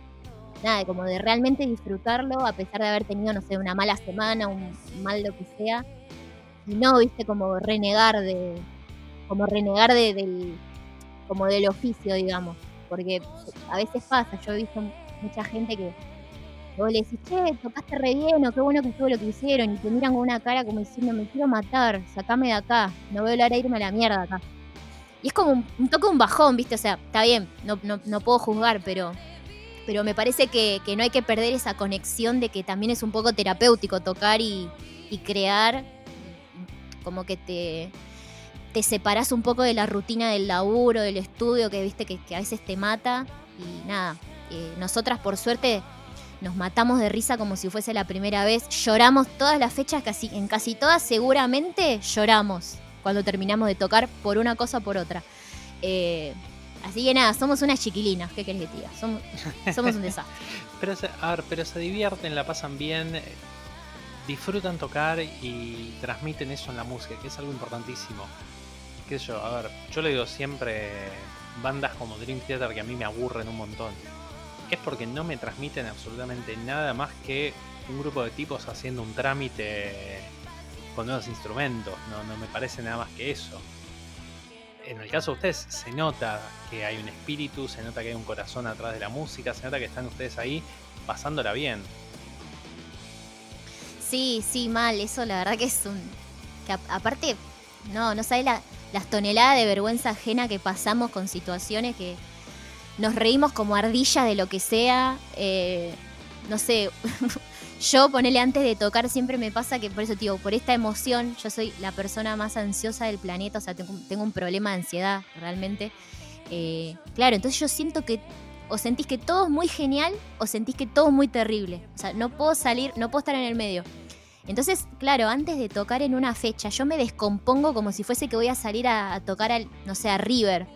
nada, como de realmente disfrutarlo a pesar de haber tenido, no sé, una mala semana, un mal lo que sea, y no, viste, como renegar de, como renegar de, del, como del oficio, digamos, porque a veces pasa, yo he visto mucha gente que o le decís, che, tocaste re bien, o qué bueno que estuvo lo que hicieron, y te miran con una cara como diciendo, me quiero matar, sacame de acá, no voy a hablar a irme a la mierda acá. Y es como un, toque un bajón, ¿viste? O sea, está bien, no, no, puedo juzgar, pero, pero me parece que, no hay que perder esa conexión de que también es un poco terapéutico tocar y, crear, como que te, te separás un poco de la rutina del laburo, del estudio, que viste que, a veces te mata. Y nada, eh, nosotras por suerte nos matamos de risa como si fuese la primera vez, lloramos todas las fechas, casi, en casi todas seguramente lloramos cuando terminamos de tocar por una cosa o por otra. Eh, Así que nada, somos unas chiquilinas, ¿qué querés que diga? Somos, somos un desastre. pero, se, a ver, pero se divierten, la pasan bien, disfrutan tocar y transmiten eso en la música, que es algo importantísimo. ¿Qué sé yo? A ver, yo le digo siempre bandas como Dream Theater que a mí me aburren un montón. Es porque no me transmiten absolutamente nada más que un grupo de tipos haciendo un trámite con nuevos instrumentos. No, no me parece nada más que eso. En el caso de ustedes se nota que hay un espíritu, se nota que hay un corazón atrás de la música, se nota que están ustedes ahí pasándola bien. Sí, sí, mal. Eso la verdad que es un... Que aparte, no, no sabes la, las toneladas de vergüenza ajena que pasamos con situaciones que nos reímos como ardillas de lo que sea. Eh, no sé, yo ponele antes de tocar siempre me pasa que por eso, tío, por esta emoción, yo soy la persona más ansiosa del planeta, o sea, tengo, un problema de ansiedad realmente. Eh, claro, entonces yo siento que o sentís que todo es muy genial o sentís que todo es muy terrible. O sea, no puedo salir, no puedo estar en el medio. Entonces, claro, antes de tocar en una fecha, yo me descompongo como si fuese que voy a salir a, tocar al, no sé, a River.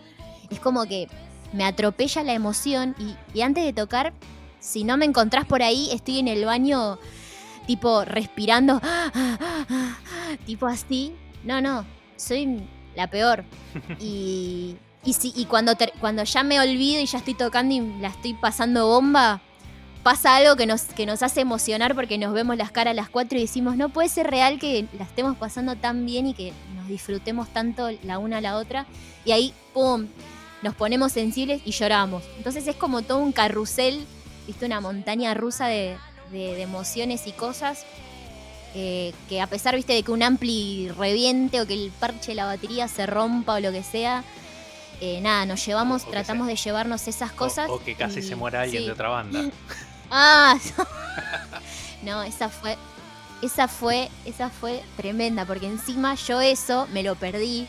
Es como que me atropella la emoción y, antes de tocar, si no me encontrás por ahí, estoy en el baño tipo respirando, tipo así. No, no, soy la peor. Y, y, si, y cuando, cuando ya me olvido y ya estoy tocando y la estoy pasando bomba, pasa algo que nos, que nos hace emocionar porque nos vemos las caras a las cuatro y decimos, no puede ser real que la estemos pasando tan bien y que nos disfrutemos tanto la una a la otra. Y ahí, ¡pum!, nos ponemos sensibles y lloramos. Entonces es como todo un carrusel, ¿viste? Una montaña rusa de, emociones y cosas. Eh, que a pesar, viste, de que un ampli reviente o que el parche de la batería se rompa o lo que sea, eh, nada, nos llevamos, tratamos de llevarnos esas cosas. O, que casi se muera alguien de otra banda. Ah, no, esa fue, esa fue, esa fue tremenda, porque encima yo eso me lo perdí,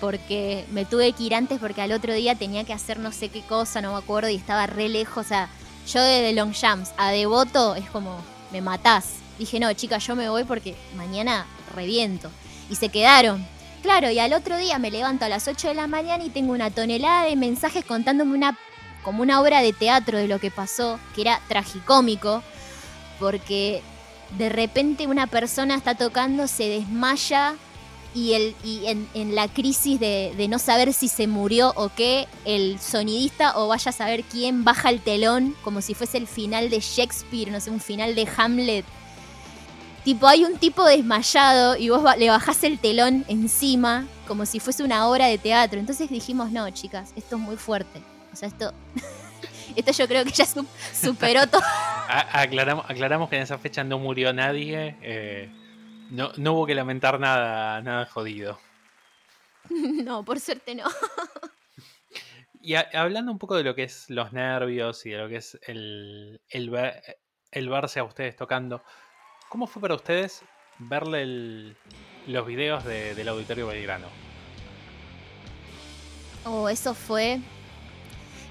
porque me tuve que ir antes porque al otro día tenía que hacer no sé qué cosa, no me acuerdo, y estaba re lejos, o sea, yo de Long Jams a Devoto es como, me matás. Dije, no, chica, yo me voy porque mañana reviento. Y se quedaron. Claro, y al otro día me levanto a las 8 de la mañana y tengo una tonelada de mensajes contándome una como una obra de teatro de lo que pasó, que era tragicómico, porque de repente una persona está tocando, se desmaya y, el, y en, la crisis de, no saber si se murió o qué, el sonidista o vaya a saber quién baja el telón como si fuese el final de Shakespeare, no sé, un final de Hamlet. Tipo, hay un tipo desmayado y vos le bajás el telón encima como si fuese una obra de teatro. Entonces dijimos, no, chicas, esto es muy fuerte. O sea, esto, esto yo creo que ya superó todo. aclaramos, aclaramos que en esa fecha no murió nadie. Eh, no, no hubo que lamentar nada, nada jodido. No, por suerte no. Y hablando un poco de lo que es los nervios y de lo que es el, el, verse a ustedes tocando, ¿cómo fue para ustedes verle los videos del Auditorio Belgrano? Oh, eso fue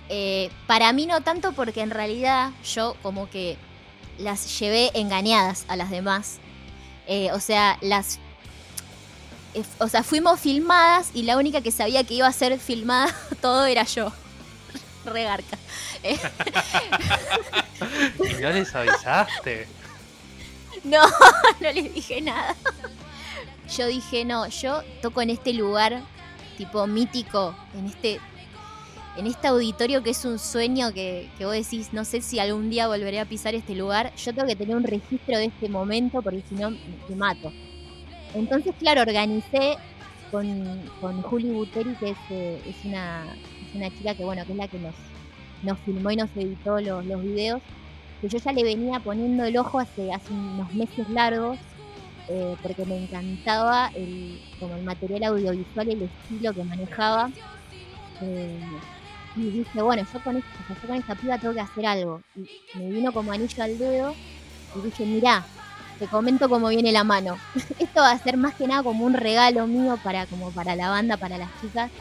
eh, para mí no tanto porque en realidad yo como que las llevé engañadas a las demás. Eh, o sea, las... Eh, o sea, fuimos filmadas y la única que sabía que iba a ser filmada todo era yo. Regarca. ¿Y no les avisaste? No, no les dije nada. Yo dije, no, yo toco en este lugar tipo mítico, en este en este auditorio que es un sueño que, vos decís, no sé si algún día volveré a pisar este lugar, yo tengo que tener un registro de este momento porque si no me mato. Entonces, claro, organicé con, con Juli Buteri, que es, eh, es, una, una chica que, bueno, que es la que nos, nos filmó y nos editó los, los videos, que yo ya le venía poniendo el ojo hace, hace unos meses largos, eh, porque me encantaba el, como el material audiovisual, el estilo que manejaba. Eh, y dije, bueno, yo con, esta, con esta piba tengo que hacer algo. Y me vino como anillo al dedo y dije, mirá, te comento cómo viene la mano. Esto va a ser más que nada como un regalo mío para, como para la banda, para las chicas.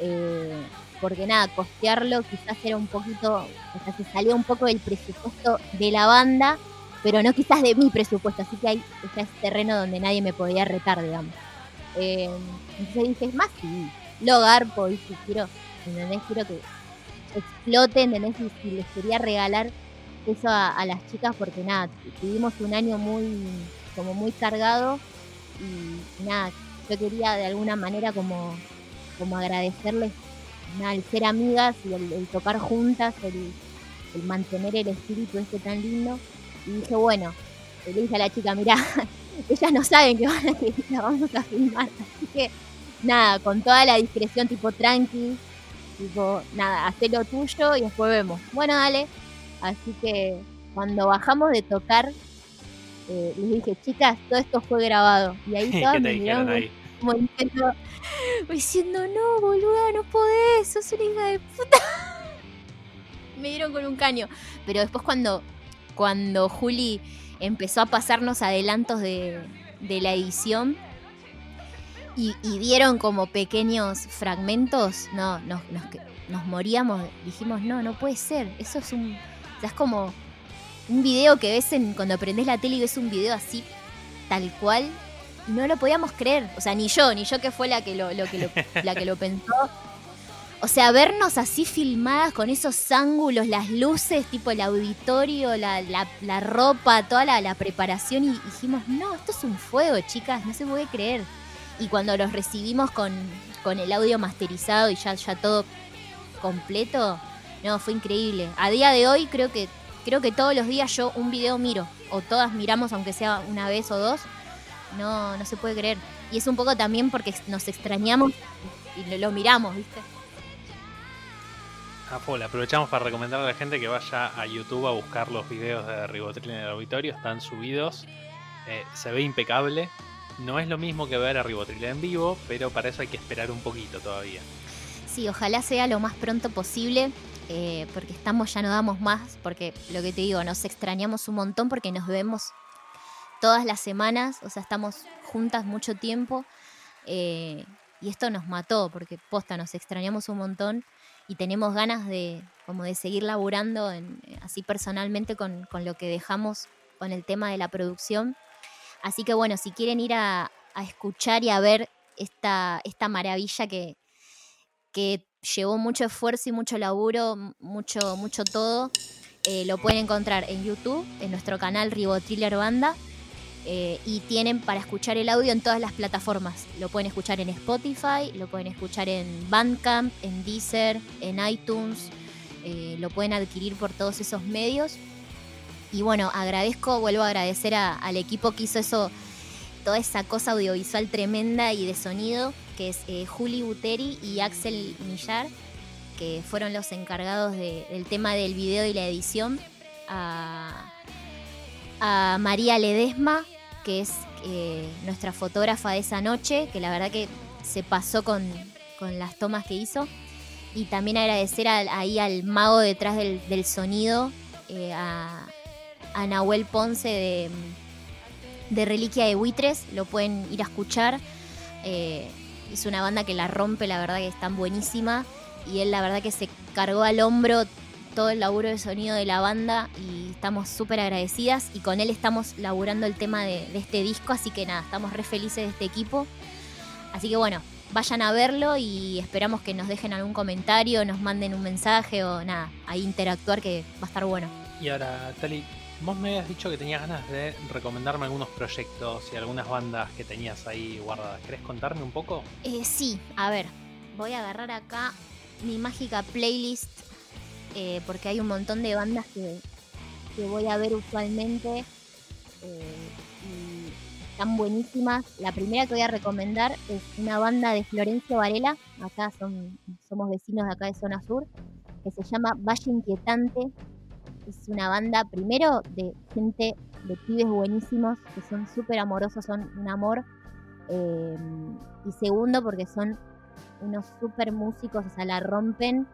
Eh, porque nada, costearlo quizás era un poquito, o sea, se salió un poco del presupuesto de la banda, pero no quizás de mi presupuesto, así que hay ese terreno donde nadie me podía retar, digamos. Eh, entonces dije, más sí, lo garpo, y si quiero, ¿entendés? Quiero que exploten, ¿entendés? Y si les quería regalar eso a, las chicas porque nada, tuvimos un año muy, como muy cargado y, nada, yo quería de alguna manera como, como agradecerles nada, el ser amigas y el, tocar juntas, el, mantener el espíritu este tan lindo. Y dije, bueno, le dije a la chica, mirá, ellas no saben que van a que la vamos a filmar, así que nada, con toda la discreción tipo tranqui, tipo, nada, haz lo tuyo y después vemos. Bueno, dale, Así que cuando bajamos de tocar, eh, les dije, chicas, todo esto fue grabado. Y ahí todas me miraron como diciendo, diciendo, no, boluda, no podés, sos una hija de puta. me dieron con un caño. Pero después cuando, cuando Juli empezó a pasarnos adelantos de, de la edición, y, y, dieron como pequeños fragmentos, no, nos, nos, nos, moríamos, dijimos, no, no puede ser, eso es un, es como un video que ves en, cuando aprendes la tele y ves un video así, tal cual. No lo podíamos creer. O sea, ni yo, ni yo que fue la que lo, que la que lo pensó. O sea, vernos así filmadas con esos ángulos, las luces, tipo el auditorio, la, ropa, toda la, preparación. Y dijimos, no, esto es un fuego, chicas, no se puede creer. Y cuando los recibimos con, con el audio masterizado y ya, ya todo completo, no, fue increíble. A día de hoy creo que creo que todos los días yo un video miro o todas miramos aunque sea una vez o dos. No, no se puede creer. Y es un poco también porque nos extrañamos y lo, miramos, ¿viste? Ah, aprovechamos para recomendar a la gente que vaya a YouTube a buscar los videos de Ribotril en el auditorio. Están subidos. Eh, se ve impecable. No es lo mismo que ver a Ribotril en vivo, pero para eso hay que esperar un poquito todavía. Sí, ojalá sea lo más pronto posible. Eh, porque estamos, ya no damos más, porque lo que te digo, nos extrañamos un montón porque nos vemos todas las semanas, o sea, estamos juntas mucho tiempo eh, y esto nos mató porque posta, nos extrañamos un montón y tenemos ganas de, como de seguir laburando así personalmente con, lo que dejamos con el tema de la producción. Así que bueno, si quieren ir a, escuchar y a ver esta, esta maravilla que, que llevó mucho esfuerzo y mucho laburo, mucho, mucho todo. Eh, lo pueden encontrar en YouTube, en nuestro canal Ribotriller Banda. Eh, y tienen para escuchar el audio en todas las plataformas. Lo pueden escuchar en Spotify, lo pueden escuchar en Bandcamp, en Deezer, en iTunes. Eh, lo pueden adquirir por todos esos medios. Y bueno, agradezco, vuelvo a agradecer al equipo que hizo eso, toda esa cosa audiovisual tremenda y de sonido que es eh, Juli Buteri y Axel Millar, que fueron los encargados del tema del video y la edición, a, María Ledesma, que es eh, nuestra fotógrafa de esa noche, que la verdad que se pasó con, las tomas que hizo. Y también agradecer ahí al mago detrás del, sonido, eh, a, Nahuel Ponce de, de Reliquia de Buitres, lo pueden ir a escuchar. Es una banda que la rompe, la verdad que están buenísima. Y él la verdad que se cargó al hombro todo el laburo de sonido de la banda y estamos súper agradecidas y con él estamos laburando el tema de, este disco, así que nada, estamos re felices de este equipo. Así que bueno, vayan a verlo y esperamos que nos dejen algún comentario, nos manden un mensaje o nada, ahí interactuar que va a estar bueno. Y ahora, Tali, Vos me habías dicho que tenías ganas de recomendarme algunos proyectos y algunas bandas que tenías ahí guardadas. ¿Querés contarme un poco? Eh, sí, a ver, voy a agarrar acá mi mágica playlist eh, porque hay un montón de bandas que, voy a ver usualmente eh, y están buenísimas. La primera que voy a recomendar es una banda de Florencio Varela, acá son, somos vecinos de acá de Zona Sur, que se llama Valle Inquietante es una banda, primero, de gente, de pibes buenísimos, que son súper amorosos, son un amor. Eh, y segundo, porque son unos súper músicos, o sea, la rompen.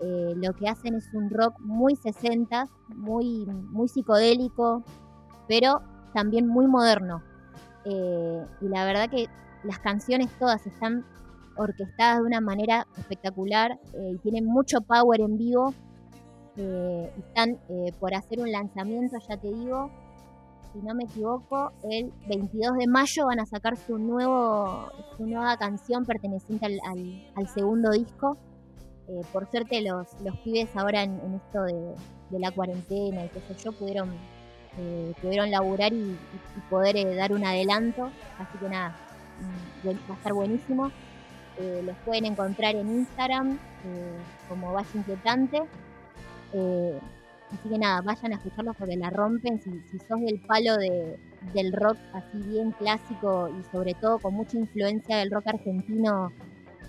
Eh, lo que hacen es un rock muy 60, muy, muy psicodélico, pero también muy moderno. Eh, y la verdad que las canciones todas están orquestadas de una manera espectacular y tienen mucho power en vivo eh, están eh, por hacer un lanzamiento, ya te digo, si no me equivoco, el 22 de mayo van a sacar su nuevo su nueva canción perteneciente al, segundo disco. eh, por suerte los, los pibes ahora en, esto de, la cuarentena y qué sé yo pudieron, pudieron laburar y, poder dar un adelanto. Así que nada, mm, va a estar buenísimo. los pueden encontrar en Instagram como Valle Inquietante. Así que nada, vayan a escucharlos porque la rompen. Si, si sos del palo de, del rock así bien clásico y sobre todo con mucha influencia del rock argentino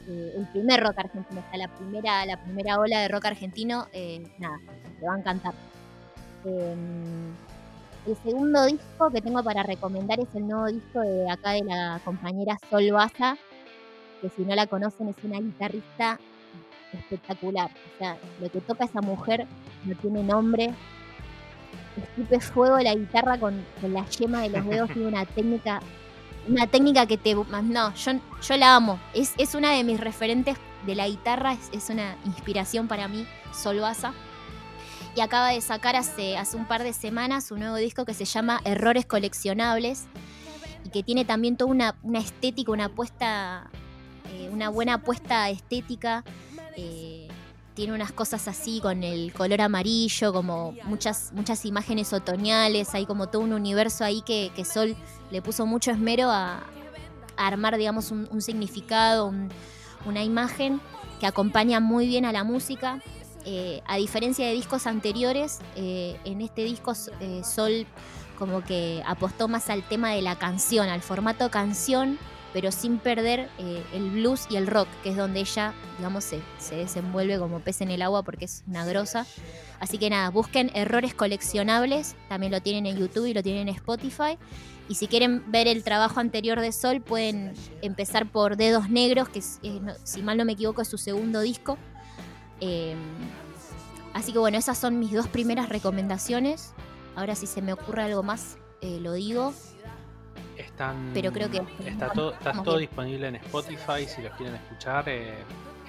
eh, el primer rock argentino, hasta la primera, la primera ola de rock argentino, eh, nada, te va a encantar. Em, el segundo disco que tengo para recomendar es el nuevo disco de acá de la compañera Sol Baza, que si no la conocen es una guitarrista espectacular. O sea, lo que toca esa mujer no tiene nombre. Escupe fuego la guitarra con, con la yema de los dedos, tiene una técnica una técnica que te... No, yo, yo la amo. Es, es una de mis referentes de la guitarra, es, una inspiración para mí, Solvaza. Y acaba de sacar hace, hace un par de semanas un nuevo disco que se llama Errores Coleccionables y que tiene también toda una, una estética, una apuesta, eh, una buena apuesta estética. Eh, tiene unas cosas así con el color amarillo, como muchas, muchas imágenes otoñales, hay como todo un universo ahí que, Sol le puso mucho esmero a, armar, digamos, un, significado, una imagen que acompaña muy bien a la música. Eh, a diferencia de discos anteriores, eh, en este disco Sol como que apostó más al tema de la canción, al formato canción pero sin perder eh, el blues y el rock, que es donde ella, digamos, se, desenvuelve como pez en el agua porque es una grosa. Así que nada, busquen errores coleccionables, también lo tienen en YouTube y lo tienen en Spotify. Y si quieren ver el trabajo anterior de Sol, pueden empezar por Dedos Negros, que si mal no me equivoco es su segundo disco. Em, así que bueno, esas son mis dos primeras recomendaciones. Ahora si se me ocurre algo más, eh, lo digo. Están, pero creo que está todo, está todo disponible en Spotify si los quieren escuchar. Eh,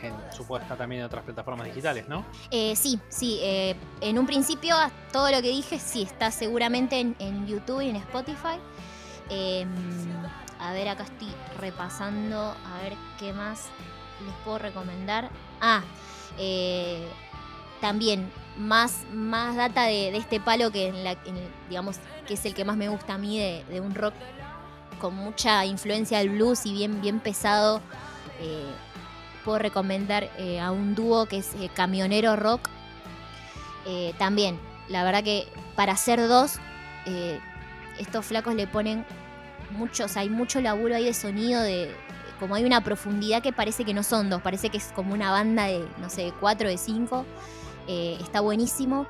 en, supongo también en otras plataformas digitales, ¿no? Eh, sí, sí. Eh, en un principio todo lo que dije sí está seguramente en, YouTube y en Spotify. Em, a ver, acá estoy repasando a ver qué más les puedo recomendar. Ah, también más, más data de, este palo que en la, digamos que es el que más me gusta a mí de un rock con mucha influencia del blues y bien, bien pesado. Eh, puedo recomendar eh, a un dúo que es eh, Camionero Rock. también, la verdad que para hacer dos, estos flacos le ponen muchos, hay mucho laburo ahí de sonido, de como hay una profundidad que parece que no son dos, parece que es como una banda de, no sé, de cuatro, de cinco. está buenísimo.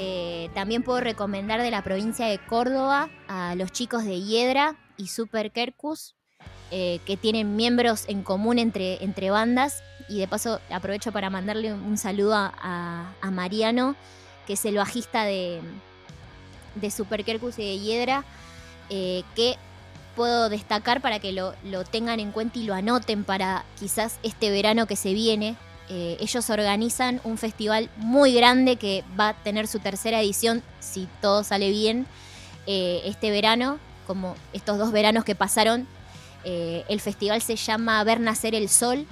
Eh, también puedo recomendar de la provincia de Córdoba a los chicos de Hiedra y Super Kerkus, eh, que tienen miembros en común entre, entre bandas. Y de paso aprovecho para mandarle un saludo a, Mariano, que es el bajista de, de Super Kerkus y de Hiedra, eh, que puedo destacar para que lo, lo tengan en cuenta y lo anoten para quizás este verano que se viene, eh, ellos organizan un festival muy grande que va a tener su tercera edición, si todo sale bien, eh, este verano, como estos dos veranos que pasaron. Eh, el festival se llama Ver Nacer el Sol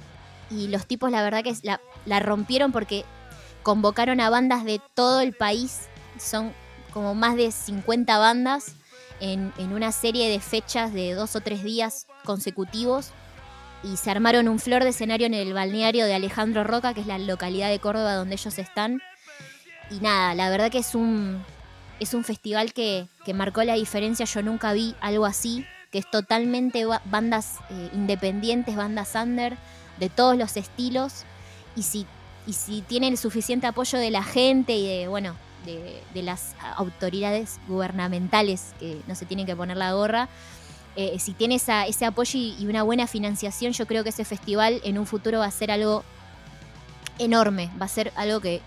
y los tipos la verdad que la, rompieron porque convocaron a bandas de todo el país, son como más de 50 bandas en, en una serie de fechas de dos o tres días consecutivos y se armaron un flor de escenario en el balneario de Alejandro Roca, que es la localidad de Córdoba donde ellos están. Y nada, la verdad que es un, es un festival que, marcó la diferencia. Yo nunca vi algo así, que es totalmente bandas eh, independientes, bandas under, de todos los estilos. Y si, y si tienen el suficiente apoyo de la gente y de, bueno, de, de las autoridades gubernamentales que no se tienen que poner la gorra, eh, si tiene ese apoyo y, una buena financiación, yo creo que ese festival en un futuro va a ser algo enorme, va a ser algo que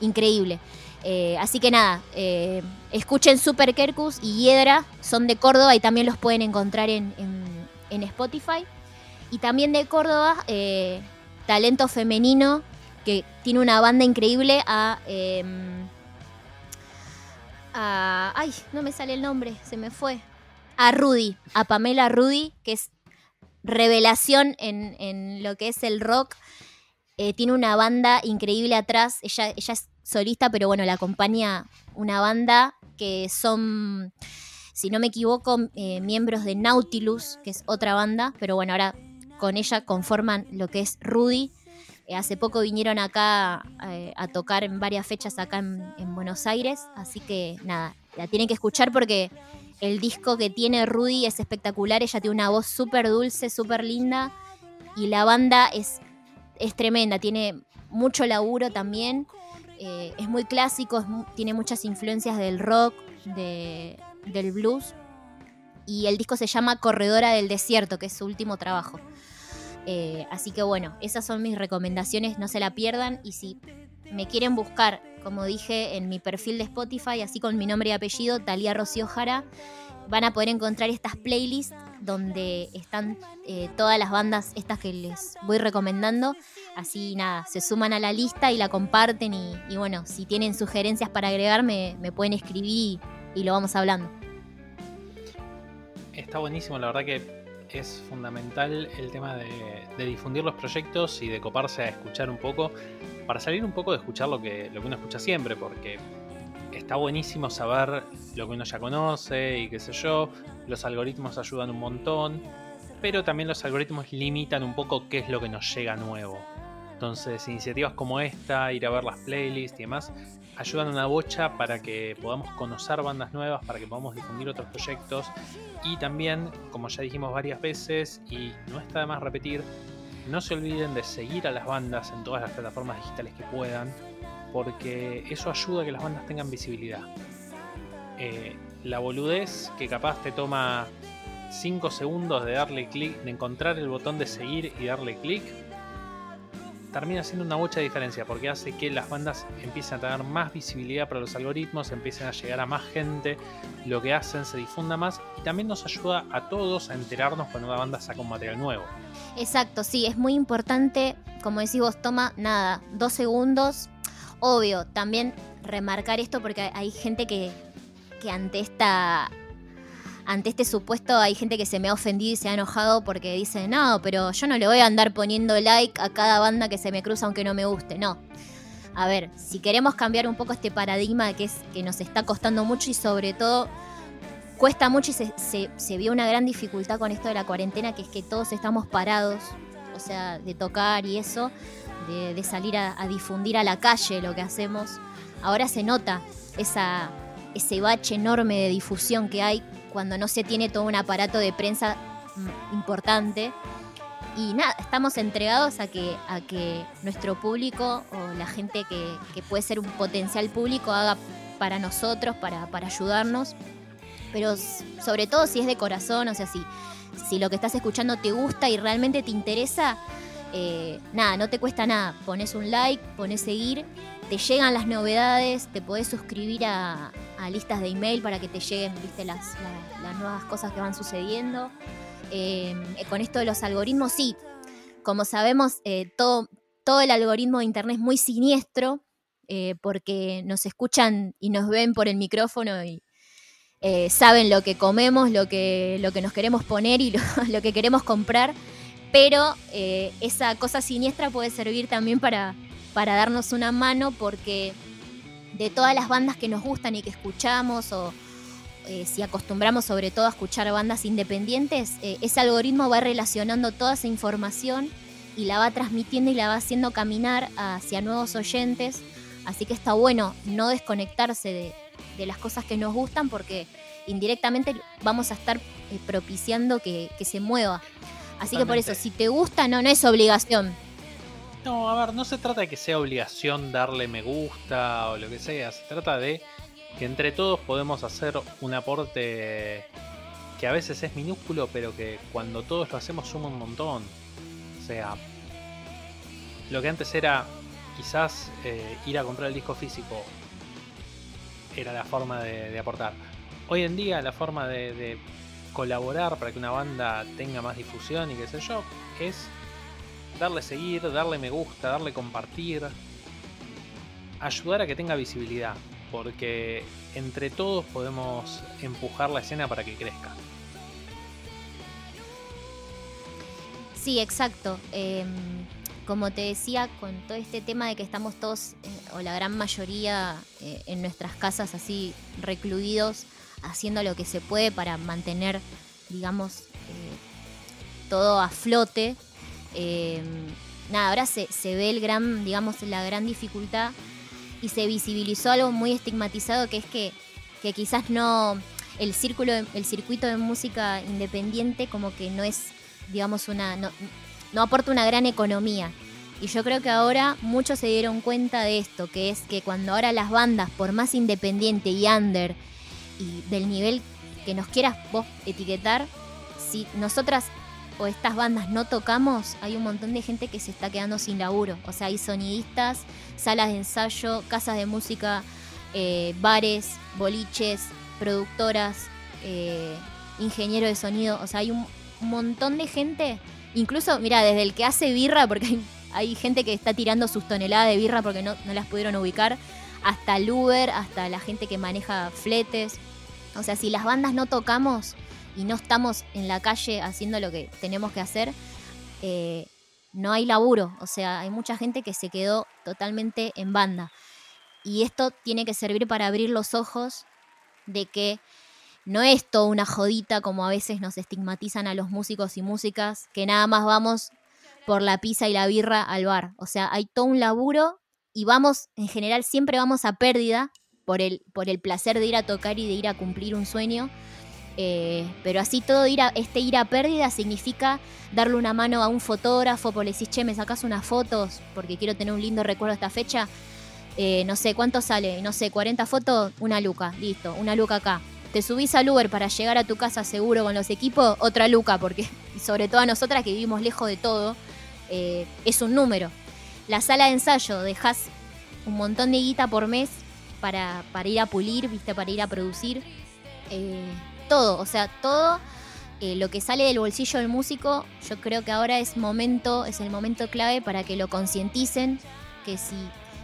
increíble. Eh, así que nada, eh, escuchen Super Kerkus y Hiedra, son de Córdoba y también los pueden encontrar en, Spotify. Y también de Córdoba, talento femenino que tiene una banda increíble a, em, a... Ay, no me sale el nombre, se me fue a Rudy, a Pamela Rudy, que es revelación en, lo que es el rock. eh, tiene una banda increíble atrás. Ella, ella es solista, pero bueno, la acompaña una banda que son, si no me equivoco, eh, miembros de Nautilus, que es otra banda, pero bueno, ahora con ella conforman lo que es Rudy. Eh, hace poco vinieron acá a tocar en varias fechas acá en, Buenos Aires, así que nada, la tienen que escuchar porque el disco que tiene Rudy es espectacular, ella tiene una voz súper dulce, súper linda y la banda es es tremenda, tiene mucho laburo también. Eh, es muy clásico, tiene muchas influencias del rock, del blues. Y el disco se llama Corredora del Desierto, que es su último trabajo. Eh, así que bueno, esas son mis recomendaciones, no se la pierdan. Y si me quieren buscar, como dije, en mi perfil de Spotify, así con mi nombre y apellido, Talía Rocío Jara, van a poder encontrar estas playlists donde están eh, todas las bandas estas que les voy recomendando. Así nada, se suman a la lista y la comparten y, bueno, si tienen sugerencias para agregar me, pueden escribir y, lo vamos hablando. Está buenísimo, la verdad que es fundamental el tema de, difundir los proyectos y de coparse a escuchar un poco, para salir un poco de escuchar lo que, lo que uno escucha siempre, porque está buenísimo saber lo que uno ya conoce y qué sé yo. Los algoritmos ayudan un montón, pero también los algoritmos limitan un poco qué es lo que nos llega nuevo. Entonces, iniciativas como esta, ir a ver las playlists y demás, ayudan una bocha para que podamos conocer bandas nuevas, para que podamos difundir otros proyectos y también, como ya dijimos varias veces, y no está de más repetir, no se olviden de seguir a las bandas en todas las plataformas digitales que puedan, porque eso ayuda a que las bandas tengan visibilidad. Eh, la boludez que capaz te toma 5 segundos de darle clic, de encontrar el botón de seguir y darle clic, termina siendo una mucha diferencia porque hace que las bandas empiecen a tener más visibilidad para los algoritmos, empiecen a llegar a más gente, lo que hacen se difunda más y también nos ayuda a todos a enterarnos cuando una banda saca un material nuevo. Exacto, sí, es muy importante, como decís vos, toma nada, dos segundos obvio, también remarcar esto porque hay gente que, que ante esta ante este supuesto hay gente que se me ha ofendido y se ha enojado porque dice, no, pero yo no le voy a andar poniendo like a cada banda que se me cruza aunque no me guste. No. A ver, si queremos cambiar un poco este paradigma que es que nos está costando mucho y sobre todo cuesta mucho y se, se vio una gran dificultad con esto de la cuarentena, que es que todos estamos parados, o sea, de tocar y eso de, salir a, difundir a la calle lo que hacemos, ahora se nota esa, ese bache enorme de difusión que hay cuando no se tiene todo un aparato de prensa mm, importante. Y nada, estamos entregados a que, a que nuestro público o la gente que, puede ser un potencial público haga para nosotros, para, para ayudarnos. Pero sobre todo si es de corazón, o sea, si, si lo que estás escuchando te gusta y realmente te interesa, eh, nada, no te cuesta nada. Pones un like, pones seguir, te llegan las novedades, te podés suscribir a, listas de email para que te lleguen ¿viste? Las, nuevas cosas que van sucediendo. Eh, con esto de los algoritmos, sí, como sabemos, eh, todo, todo el algoritmo de Internet es muy siniestro porque nos escuchan y nos ven por el micrófono y, saben lo que comemos, lo que, lo que nos queremos poner y lo que queremos comprar pero eh, esa cosa siniestra puede servir también para, para darnos una mano porque de todas las bandas que nos gustan y que escuchamos o eh, si acostumbramos sobre todo a escuchar bandas independientes, eh, ese algoritmo va relacionando toda esa información y la va transmitiendo y la va haciendo caminar hacia nuevos oyentes. Así que está bueno no desconectarse de, las cosas que nos gustan porque indirectamente vamos a estar propiciando que, que se mueva. Así que por eso, si te gusta, no, no es obligación. No, a ver, no se trata de que sea obligación darle me gusta o lo que sea. Se trata de que entre todos podemos hacer un aporte que a veces es minúsculo, pero que cuando todos lo hacemos suma un montón. O sea, lo que antes era quizás eh, ir a comprar el disco físico era la forma de, aportar. Hoy en día la forma de colaborar para que una banda tenga más difusión y qué sé yo, es darle seguir, darle me gusta, darle compartir, ayudar a que tenga visibilidad, porque entre todos podemos empujar la escena para que crezca. Sí, exacto. Em, como te decía, con todo este tema de que estamos todos, eh, o la gran mayoría, eh, en nuestras casas así recluidos, haciendo lo que se puede para mantener, digamos, eh, todo a flote. Nada, ahora se, ve el gran, digamos, la gran dificultad y se visibilizó algo muy estigmatizado que es que, que quizás no el círculo el circuito de música independiente como que no es digamos una no aporta una gran economía. Y yo creo que ahora muchos se dieron cuenta de esto, que es que cuando ahora las bandas, por más independiente y under, y del nivel que nos quieras vos etiquetar, si nosotras o estas bandas no tocamos, hay un montón de gente que se está quedando sin laburo. O sea, hay sonidistas, salas de ensayo, casas de música, eh, bares, boliches, productoras, eh, ingeniero de sonido. O sea, hay un montón de gente Incluso, mira, desde el que hace birra, porque hay, gente que está tirando sus toneladas de birra porque no, las pudieron ubicar, hasta el Uber, hasta la gente que maneja fletes. O sea, si las bandas no tocamos y no estamos en la calle haciendo lo que tenemos que hacer, eh, no hay laburo. O sea, hay mucha gente que se quedó totalmente en banda. Y esto tiene que servir para abrir los ojos de que no es todo una jodita como a veces nos estigmatizan a los músicos y músicas, que nada más vamos por la pizza y la birra al bar. O sea, hay todo un laburo y vamos, en general, siempre vamos a pérdida por el, por el placer de ir a tocar y de ir a cumplir un sueño. Eh, pero así todo ir a, este ir a pérdida significa darle una mano a un fotógrafo, por le decís, che, me sacas unas fotos porque quiero tener un lindo recuerdo de esta fecha. Eh, no sé, ¿cuánto sale? No sé, 40 fotos, una luca, listo, una luca acá te subís al Uber para llegar a tu casa seguro con los equipos, otra luca, porque sobre todo a nosotras que vivimos lejos de todo, eh, es un número. La sala de ensayo, dejas un montón de guita por mes para, para ir a pulir, ¿viste? para ir a producir. Todo, o sea, todo eh, lo que sale del bolsillo del músico, yo creo que ahora es momento, es el momento clave para que lo concienticen, que si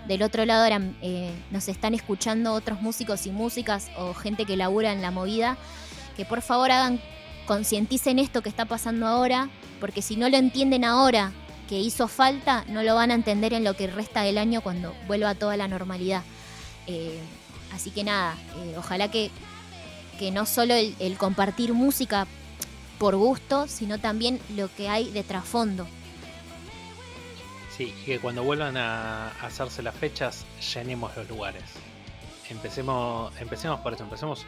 del otro lado eh, nos están escuchando otros músicos y músicas o gente que labura en la movida, que por favor hagan, concienticen esto que está pasando ahora, porque si no lo entienden ahora que hizo falta, no lo van a entender en lo que resta del año cuando vuelva toda la normalidad. Eh, así que nada, ojalá que, que no solo el compartir música por gusto, sino también lo que hay de trasfondo, Sí, y que cuando vuelvan a hacerse las fechas, llenemos los lugares. Empecemos, empecemos por eso, empecemos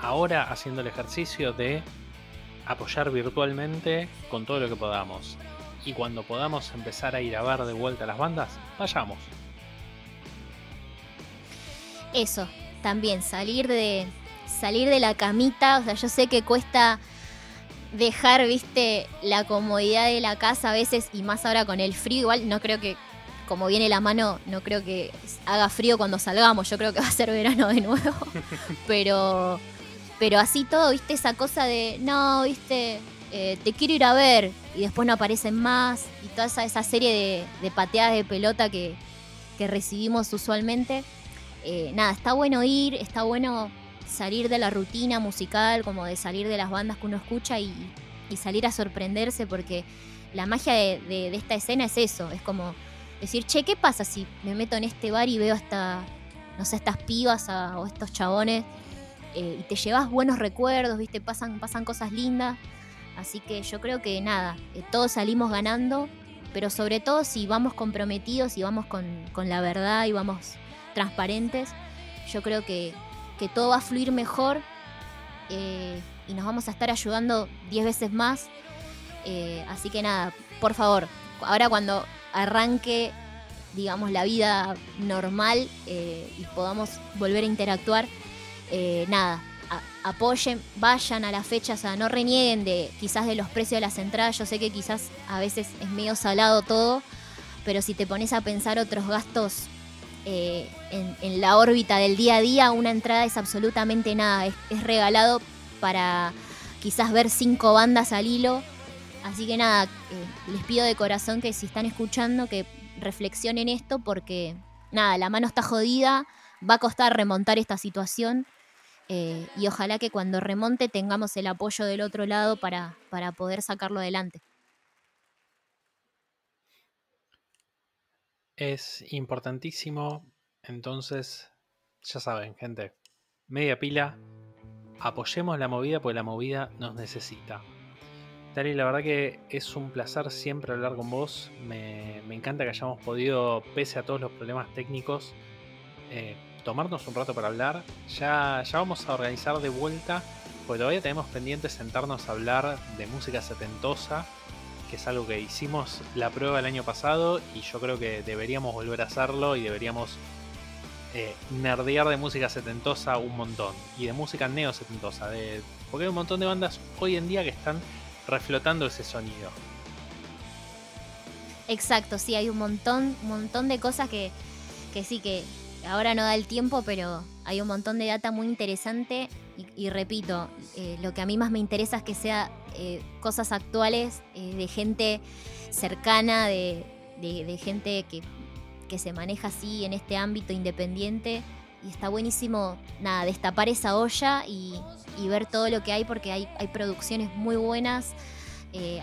ahora haciendo el ejercicio de apoyar virtualmente con todo lo que podamos. Y cuando podamos empezar a ir a ver de vuelta a las bandas, vayamos. Eso, también salir de salir de la camita, o sea, yo sé que cuesta dejar, viste, la comodidad de la casa a veces y más ahora con el frío, igual no creo que, como viene la mano, no creo que haga frío cuando salgamos, yo creo que va a ser verano de nuevo, pero, pero así todo, viste, esa cosa de, no, viste, eh, te quiero ir a ver y después no aparecen más y toda esa, serie de, de, pateadas de pelota que, que recibimos usualmente. Eh, nada, está bueno ir, está bueno salir de la rutina musical, como de salir de las bandas que uno escucha y, salir a sorprenderse, porque la magia de, esta escena es eso, es como decir, che, ¿qué pasa si me meto en este bar y veo hasta, no sé, estas pibas o estos chabones? Eh, y te llevas buenos recuerdos, ¿viste? Pasan, pasan cosas lindas. Así que yo creo que nada, eh, todos salimos ganando, pero sobre todo si vamos comprometidos y vamos con, con la verdad y vamos transparentes, yo creo que, que todo va a fluir mejor eh, y nos vamos a estar ayudando 10 veces más. Eh, así que nada, por favor, ahora cuando arranque, digamos, la vida normal eh, y podamos volver a interactuar, nada, apoyen, vayan a las fechas, o sea, no renieguen de quizás de los precios de las entradas. Yo sé que quizás a veces es medio salado todo, pero si te pones a pensar otros gastos eh, en, la órbita del día a día, una entrada es absolutamente nada. Es, regalado para quizás ver cinco bandas al hilo. Así que nada, eh, les pido de corazón que si están escuchando, que reflexionen esto porque nada, la mano está jodida, va a costar remontar esta situación. Eh, y ojalá que cuando remonte tengamos el apoyo del otro lado para, para poder sacarlo adelante. Es importantísimo, entonces, ya saben, gente, media pila, apoyemos la movida porque la movida nos necesita. Tali, la verdad que es un placer siempre hablar con vos. Me, encanta que hayamos podido, pese a todos los problemas técnicos, eh, tomarnos un rato para hablar. Ya, ya vamos a organizar de vuelta, porque todavía tenemos pendiente sentarnos a hablar de música setentosa, es algo que hicimos la prueba el año pasado y yo creo que deberíamos volver a hacerlo y deberíamos eh, nerdear de música setentosa un montón y de música neo setentosa, de, porque hay un montón de bandas hoy en día que están reflotando ese sonido. Exacto, sí, hay un montón, montón de cosas que, que sí, que ahora no da el tiempo, pero hay un montón de data muy interesante y, repito, eh, lo que a mí más me interesa es que sea eh, cosas actuales eh, de gente cercana, de, gente que, que, se maneja así en este ámbito independiente. Y está buenísimo, nada, destapar esa olla y, ver todo lo que hay porque hay, hay producciones muy buenas,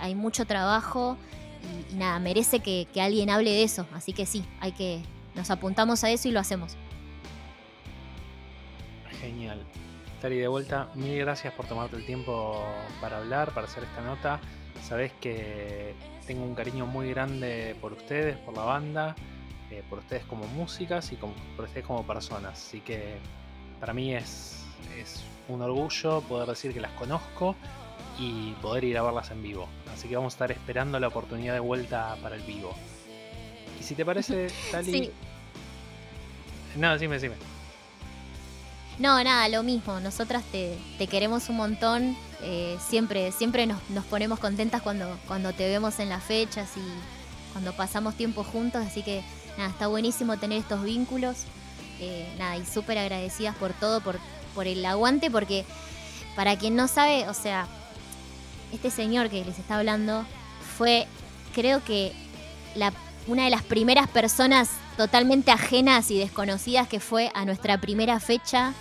hay mucho trabajo y, nada, merece que, alguien hable de eso. Así que sí, hay que, nos apuntamos a eso y lo hacemos. Genial. Tari, de vuelta, mil gracias por tomarte el tiempo para hablar, para hacer esta nota. Sabes que tengo un cariño muy grande por ustedes, por la banda, eh, por ustedes como músicas y por ustedes como personas. Así que para mí es, es un orgullo poder decir que las conozco y poder ir a verlas en vivo. Así que vamos a estar esperando la oportunidad de vuelta para el vivo. Y si te parece, Tali. Sí. No, decime, decime. No, nada, lo mismo. Nosotras te, queremos un montón. Eh, siempre siempre nos, ponemos contentas cuando, cuando te vemos en las fechas y cuando pasamos tiempo juntos. Así que nada, está buenísimo tener estos vínculos. Eh, nada, y súper agradecidas por todo, por por el aguante, porque para quien no sabe, o sea, este señor que les está hablando fue, creo que, la, una de las primeras personas totalmente ajenas y desconocidas que fue a nuestra primera fecha.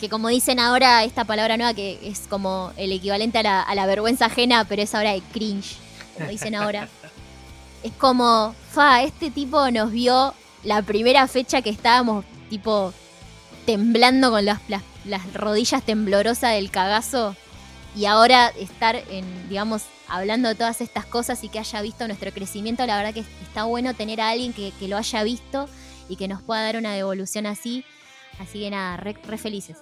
Que como dicen ahora, esta palabra nueva que es como el equivalente a la, a la vergüenza ajena, pero es ahora de cringe, como dicen ahora. es como, fa, este tipo nos vio la primera fecha que estábamos tipo temblando con las, las, rodillas temblorosas del cagazo y ahora estar en, digamos, hablando de todas estas cosas y que haya visto nuestro crecimiento, la verdad que está bueno tener a alguien que, lo haya visto y que nos pueda dar una devolución así. Así que nada, re, felices.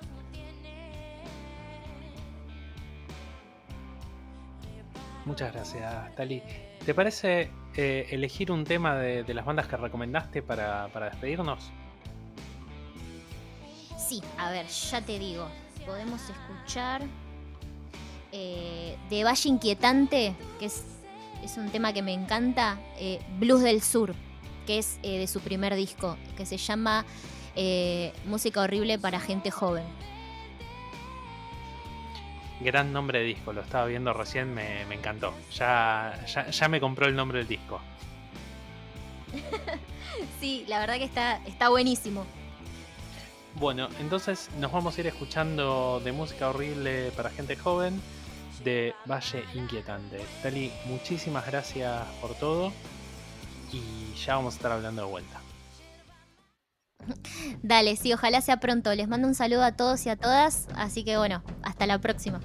Muchas gracias, Tali. ¿Te parece eh, elegir un tema de, las bandas que recomendaste para, para despedirnos? Sí, a ver, ya te digo. Podemos escuchar eh, de Valle Inquietante, que es, es, un tema que me encanta, eh, Blues del Sur, que es eh, de su primer disco, que se llama Música Horrible para Gente Joven. Gran nombre de disco, lo estaba viendo recién, me, encantó. Ya, ya, ya, me compró el nombre del disco. sí, la verdad que está, está buenísimo. Bueno, entonces nos vamos a ir escuchando de música horrible para gente joven de Valle Inquietante. Tali, muchísimas gracias por todo y ya vamos a estar hablando de vuelta. Dale, sí, ojalá sea pronto. Les mando un saludo a todos y a todas, así que bueno, hasta la próxima.